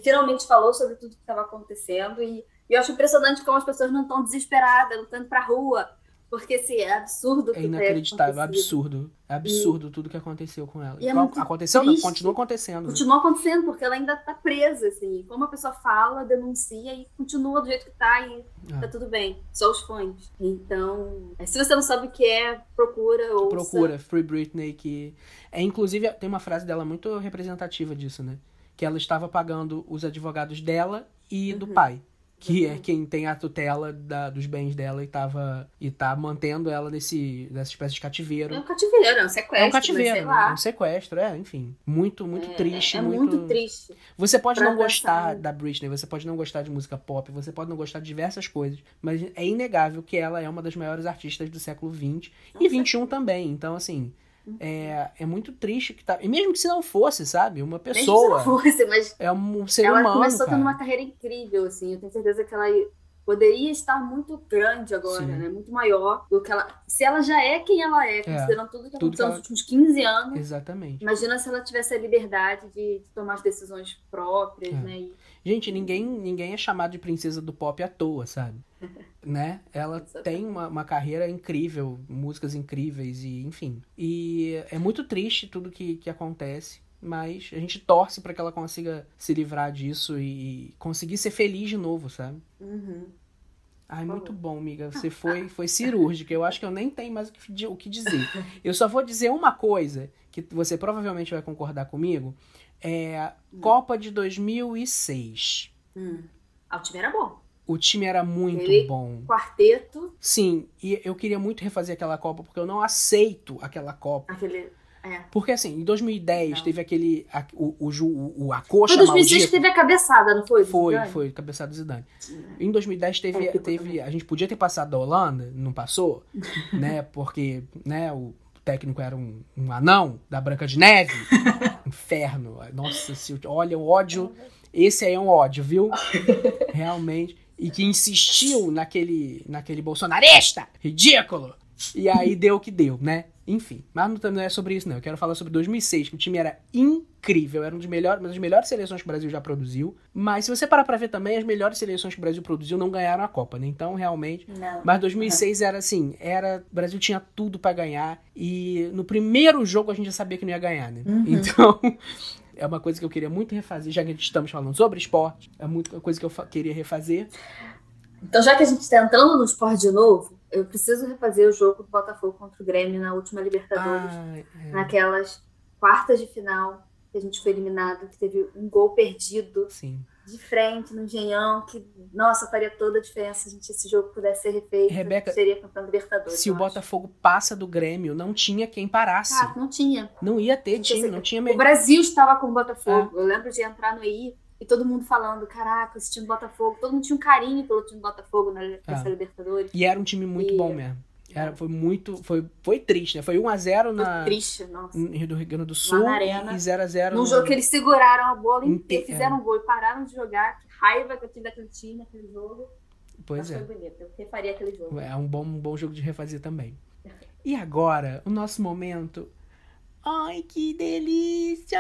finalmente falou sobre tudo que estava acontecendo e, e eu acho impressionante como as pessoas não estão desesperadas, indo pra rua, porque assim, é absurdo É tem inacreditável, absurdo. É absurdo tudo que aconteceu com ela. E é aconteceu, não, triste. continua acontecendo. né? Continua acontecendo, porque ela ainda tá presa, assim. Como a pessoa fala, denuncia e continua do jeito que tá e Ah. tá tudo bem. Só os fãs. Então, é, se você não sabe o que é, procura ou Procura Free Britney, que. É, inclusive, tem uma frase dela muito representativa disso, né? Que ela estava pagando os advogados dela e do Uhum. pai. Que é quem tem a tutela da- dos bens dela e tava. E tá mantendo ela nesse, nessa espécie de cativeiro. É um cativeiro, é um sequestro. É um cativeiro, sei né? lá. é um sequestro, é, enfim. Muito, muito É- triste. É, muito... muito triste. Você pode não gostar da Britney, você pode não gostar de música pop, você pode não gostar de diversas coisas, mas é inegável que ela é uma das maiores artistas do século XX e XXI também. Então, assim. É, é muito triste que tá. E mesmo que se não fosse, sabe? Uma Nem se pessoa. não fosse, mas É um ser ela humano. começou cara. tendo uma carreira incrível, assim. Eu tenho certeza que ela poderia estar muito grande agora, Sim. né? Muito maior do que ela. Se ela já é quem ela é, considerando tudo que Tudo que aconteceu ela- nos últimos 15 anos. Exatamente. Imagina se ela tivesse a liberdade de, de tomar as decisões próprias, É. né? E- Gente, ninguém, ninguém é chamado de princesa do pop à toa, sabe? Né? Ela Exatamente. tem uma, uma carreira incrível, músicas incríveis e enfim. E é muito triste tudo que, que acontece, mas a gente torce pra que ela consiga se livrar disso e conseguir ser feliz de novo, sabe? Uhum. Ai, muito bom, amiga. Você foi, foi cirúrgica. Eu acho que eu nem tenho mais o que, o que dizer. Eu só vou dizer uma coisa que você provavelmente vai concordar comigo. É Copa de 2006. Hum. Ah, o time era bom. O time era muito Ele- bom. Quarteto, Sim, e eu queria muito refazer aquela Copa porque eu não aceito aquela Copa. aquele. É. Porque assim, em 2010 Não. teve aquele. a- o, o, o, a coxa 2006 que maldita. teve a cabeçada, não foi? Foi, Zidane? foi, cabeçada do Zidane. Em 2010 teve, É, teve a gente podia ter passado da Holanda, não passou, né? Porque, né, o técnico era um, um anão da Branca de Neve. Inferno. Nossa, se, olha o ódio, esse aí é um ódio, viu? Realmente. E que insistiu naquele, naquele bolsonarista ridículo. E aí deu o que deu, né? Enfim, mas não, não é sobre isso não. Eu quero falar sobre 2006, que o time era incrível, era um dos melhores, uma das melhores seleções que o Brasil já produziu. Mas se você parar pra ver também, as melhores seleções que o Brasil produziu não ganharam a Copa, né? Então, realmente, Não. mas 2006 era assim, era o Brasil tinha tudo pra ganhar e no primeiro jogo a gente já sabia que não ia ganhar, né? Uhum. Então, é uma coisa que eu queria muito refazer, já que estamos falando sobre esporte, é muita coisa que eu queria refazer. Então, já que a gente está entrando no esporte de novo, eu preciso refazer o jogo do Botafogo contra o Grêmio na última Libertadores. Ah, é, naquelas quartas de final que a gente foi eliminado, que teve um gol perdido sim. De frente no Engenhão, que, nossa, faria toda a diferença se a gente, esse jogo pudesse ser refeito. Rebeca, seria campeão Libertadores. Se o acho. Botafogo passa do Grêmio, não tinha quem parasse. Ah, não tinha. Não ia ter Não tinha time, não tinha O meio. Brasil estava com o Botafogo. É. Eu lembro de entrar no EI e todo mundo falando: caraca, esse time do Botafogo. Todo mundo tinha um carinho pelo time do Botafogo na- nessa É. Libertadores. E era um time muito E- bom mesmo. Era, foi muito. Foi, foi triste, né? Foi 1x0 na. Foi triste, nossa. No Rio Grande do Sul. na Arena. E 0x0 Num no... jogo que eles seguraram a bola Inte- inteira, fizeram um gol e pararam de jogar. Que raiva que eu tive daquele time, naquele jogo. Pois Mas é. foi bonito. Eu refaria aquele jogo. É um bom, um bom jogo de refazer também. E agora, o nosso momento. Ai, que delícia!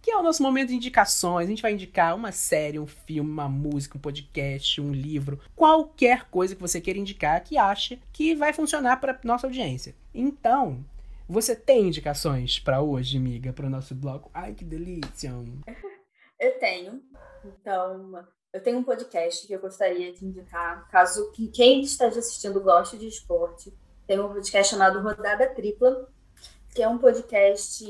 Que é o nosso momento de indicações. A gente vai indicar uma série, um filme, uma música, um podcast, um livro, qualquer coisa que você queira indicar que ache que vai funcionar para nossa audiência. Então, você tem indicações para hoje, amiga, para o nosso bloco? Ai, que delícia! Eu tenho. Então, eu tenho um podcast que eu gostaria de indicar, caso que quem esteja assistindo goste de esporte. Tem um podcast chamado Rodada Tripla, que é um podcast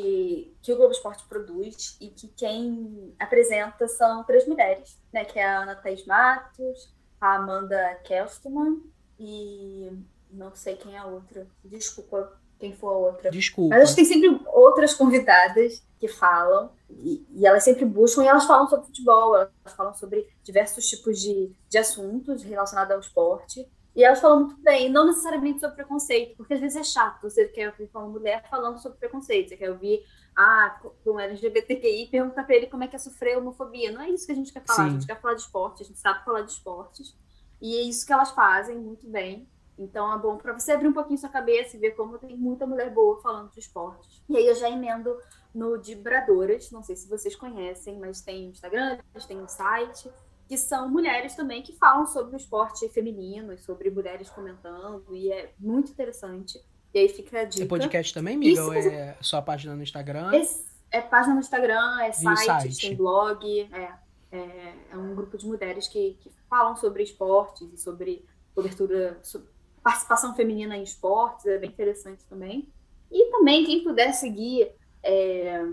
que o Globo Esporte produz e que quem apresenta são três mulheres, né? Que é a Ana Thaís Matos, a Amanda Kelsterman e não sei quem é a outra. Desculpa quem for a outra. Desculpa. Mas tem sempre outras convidadas que falam, e, e elas sempre buscam, e elas falam sobre futebol, elas falam sobre diversos tipos de, de assuntos relacionados ao esporte. E elas falam muito bem, não necessariamente sobre preconceito, porque às vezes é chato você quer ouvir uma mulher falando sobre preconceito, você quer ouvir ah, com LGBTQI, perguntar pra ele como é que é sofrer homofobia. Não é isso que a gente quer falar, Sim. a gente quer falar de esporte, a gente sabe falar de esportes, e é isso que elas fazem muito bem. Então é bom para você abrir um pouquinho sua cabeça e ver como tem muita mulher boa falando de esportes. E aí eu já emendo no Dibradoras, não sei se vocês conhecem, mas tem Instagram, tem um site, que são mulheres também que falam sobre o esporte feminino e sobre mulheres comentando, e é muito interessante. E aí fica a dica. É podcast também, amiga? Ou é só a página no Instagram? Esse- é página no Instagram, é site, site? tem blog, é, é, é um grupo de mulheres que, que falam sobre esportes e sobre cobertura, sobre participação feminina em esportes, é bem interessante também. E também, quem puder seguir é,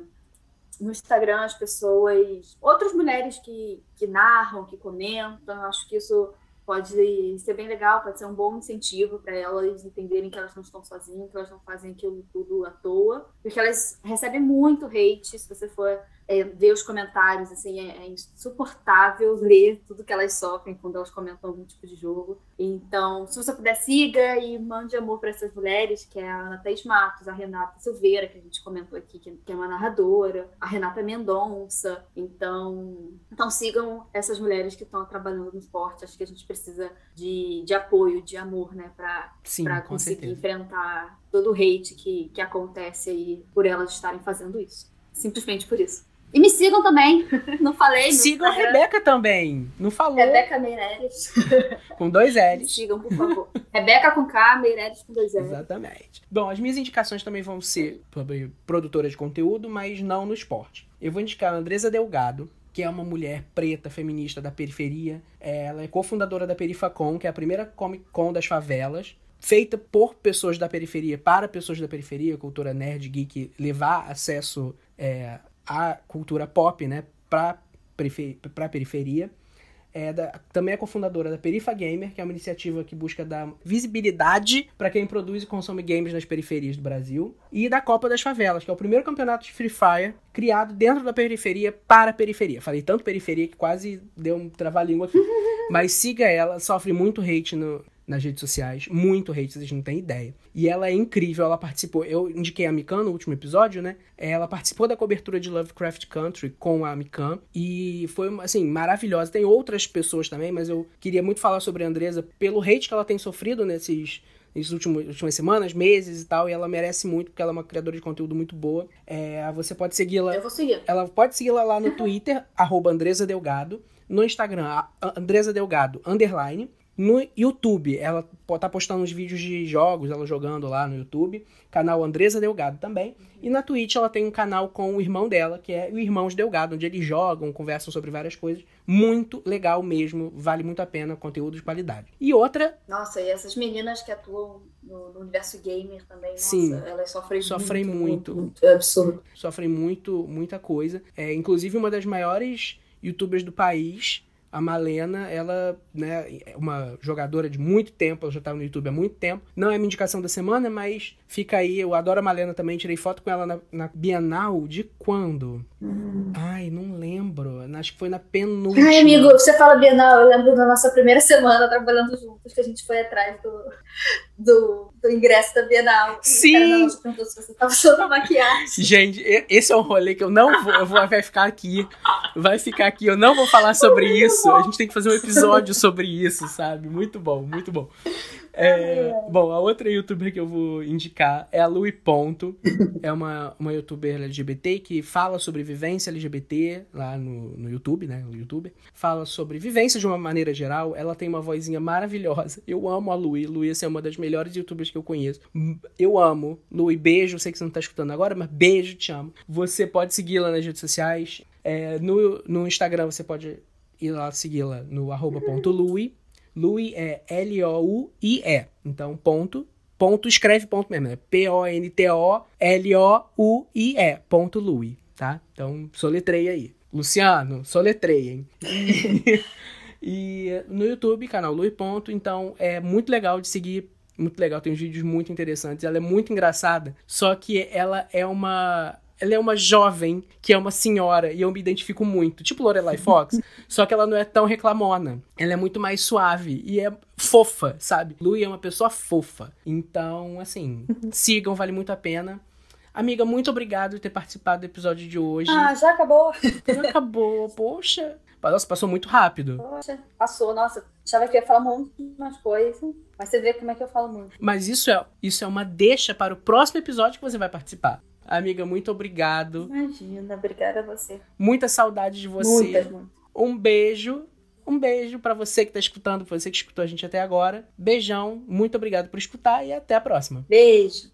no Instagram as pessoas, outras mulheres que, que narram, que comentam, acho que isso pode ser bem legal, pode ser um bom incentivo para elas entenderem que elas não estão sozinhas, que elas não fazem aquilo tudo à toa, porque elas recebem muito hate, se você for é, ver os comentários, assim, é, é insuportável ler tudo que elas sofrem quando elas comentam algum tipo de jogo. Então, se você puder, siga e mande amor para essas mulheres, que é a Ana Thaís Matos, a Renata Silveira, que a gente comentou aqui, que que é uma narradora, a Renata Mendonça. Então, então sigam essas mulheres que estão trabalhando no esporte. Acho que a gente precisa de, de apoio, de amor, né, para conseguir enfrentar todo o hate que, que acontece aí por elas estarem fazendo isso. Simplesmente por isso. E me sigam também. Não falei. Sigam a. Rebeca também. Não falou? Rebeca Meirelles. Com dois Me L's. sigam, por favor. Rebeca com K, Meirelles com dois L. Exatamente. Bom, as minhas indicações também vão ser sobre produtora de conteúdo, mas não no esporte. Eu vou indicar a Andresa Delgado, que é uma mulher preta, feminista da periferia. Ela é cofundadora da Perifacom, que é a primeira Comic Con das favelas. Feita por pessoas da periferia, para pessoas da periferia, cultura nerd, geek, levar acesso é, à cultura pop, né, para a periferia. É da- também é cofundadora da Perifa Gamer, que é uma iniciativa que busca dar visibilidade para quem produz e consome games nas periferias do Brasil. E da Copa das Favelas, que é o primeiro campeonato de Free Fire criado dentro da periferia para a periferia. Falei tanto periferia que quase deu um trava-língua aqui. Mas siga ela, sofre muito hate no- nas redes sociais, muito hate, vocês não têm ideia. E ela é incrível, ela participou. Eu indiquei a Mikan no último episódio, né? Ela participou da cobertura de Lovecraft Country com a Mikan e foi, assim, maravilhosa. Tem outras pessoas também, mas eu queria muito falar sobre a Andresa pelo hate que ela tem sofrido nesses nesses últimos últimas semanas, meses e tal, e ela merece muito porque ela é uma criadora de conteúdo muito boa. É, você pode segui-la Eu vou seguir. ela pode segui-la lá no Twitter, arroba Andresa Delgado. No Instagram, Andresa Delgado, underline. No YouTube, ela tá postando uns vídeos de jogos, ela jogando lá no YouTube. Canal Andresa Delgado também. E na Twitch ela tem um canal com o irmão dela, que é o Irmãos Delgado, onde eles jogam, conversam sobre várias coisas. Muito legal mesmo, vale muito a pena, conteúdo de qualidade. E outra, Nossa, e essas meninas que atuam no, no universo gamer também, Sim. nossa, elas sofrem, Sofrem muito. muito. É absurdo. sofrem muito, muita coisa. É, inclusive, uma das maiores youtubers do país, a Malena, ela né, é uma jogadora de muito tempo, ela já tá no YouTube há muito tempo. Não é minha indicação da semana, mas fica aí. Eu adoro a Malena também, tirei foto com ela na, na Bienal de quando? Ai, não lembro. Acho que foi na penúltima. Ai, amigo, você fala Bienal, eu lembro da nossa primeira semana trabalhando juntos, que a gente foi atrás do, do, do ingresso da Bienal. Sim! O perguntou se você tava usando maquiagem. Gente, esse é um rolê que eu não vou, eu vou, vai ficar aqui, vai ficar aqui, eu não vou falar sobre isso, a gente tem que fazer um episódio sobre isso, sabe? Muito bom, muito bom. É, bom, a outra youtuber que eu vou indicar é a Lui Ponto. é uma, uma youtuber LGBT que fala sobre vivência LGBT lá no, no YouTube, né? No YouTube. Fala sobre vivência de uma maneira geral. Ela tem uma vozinha maravilhosa. Eu amo a Lui. Lui assim, é uma das melhores youtubers que eu conheço. Eu amo. Lui, beijo. Sei que você não tá escutando agora, mas beijo, te amo. Você pode segui-la nas redes sociais. É, no, no Instagram você pode ir lá segui-la no arroba ponto Lui. Louis é L-O-U-I-E. Então, ponto. Ponto escreve ponto mesmo. É P-O-N-T-O-L-O-U-I-E. Ponto Louis, tá? Então, soletrei aí. Luciano, soletrei, hein? e no YouTube, canal Louis Ponto. Então, é muito legal de seguir. Muito legal, tem uns vídeos muito interessantes. Ela é muito engraçada, só que ela é uma ela é uma jovem que é uma senhora e eu me identifico muito, tipo Lorelai Fox, só que ela não é tão reclamona. Ela é muito mais suave e é fofa, sabe? Louie é uma pessoa fofa. Então, assim, sigam, vale muito a pena. Amiga, muito obrigado por ter participado do episódio de hoje. Ah, já acabou. Já acabou, poxa. Nossa, passou muito rápido. Poxa, passou, nossa. Achava que ia falar muito mais coisas. Mas você vê como é que eu falo muito. Mas isso é, isso é uma deixa para o próximo episódio que você vai participar. Amiga, muito obrigado. Imagina, obrigada a você. Muita saudade de você. Muitas, muitas. Um beijo. Um beijo para você que tá escutando, pra você que escutou a gente até agora. Beijão, muito obrigado por escutar e até a próxima. Beijo.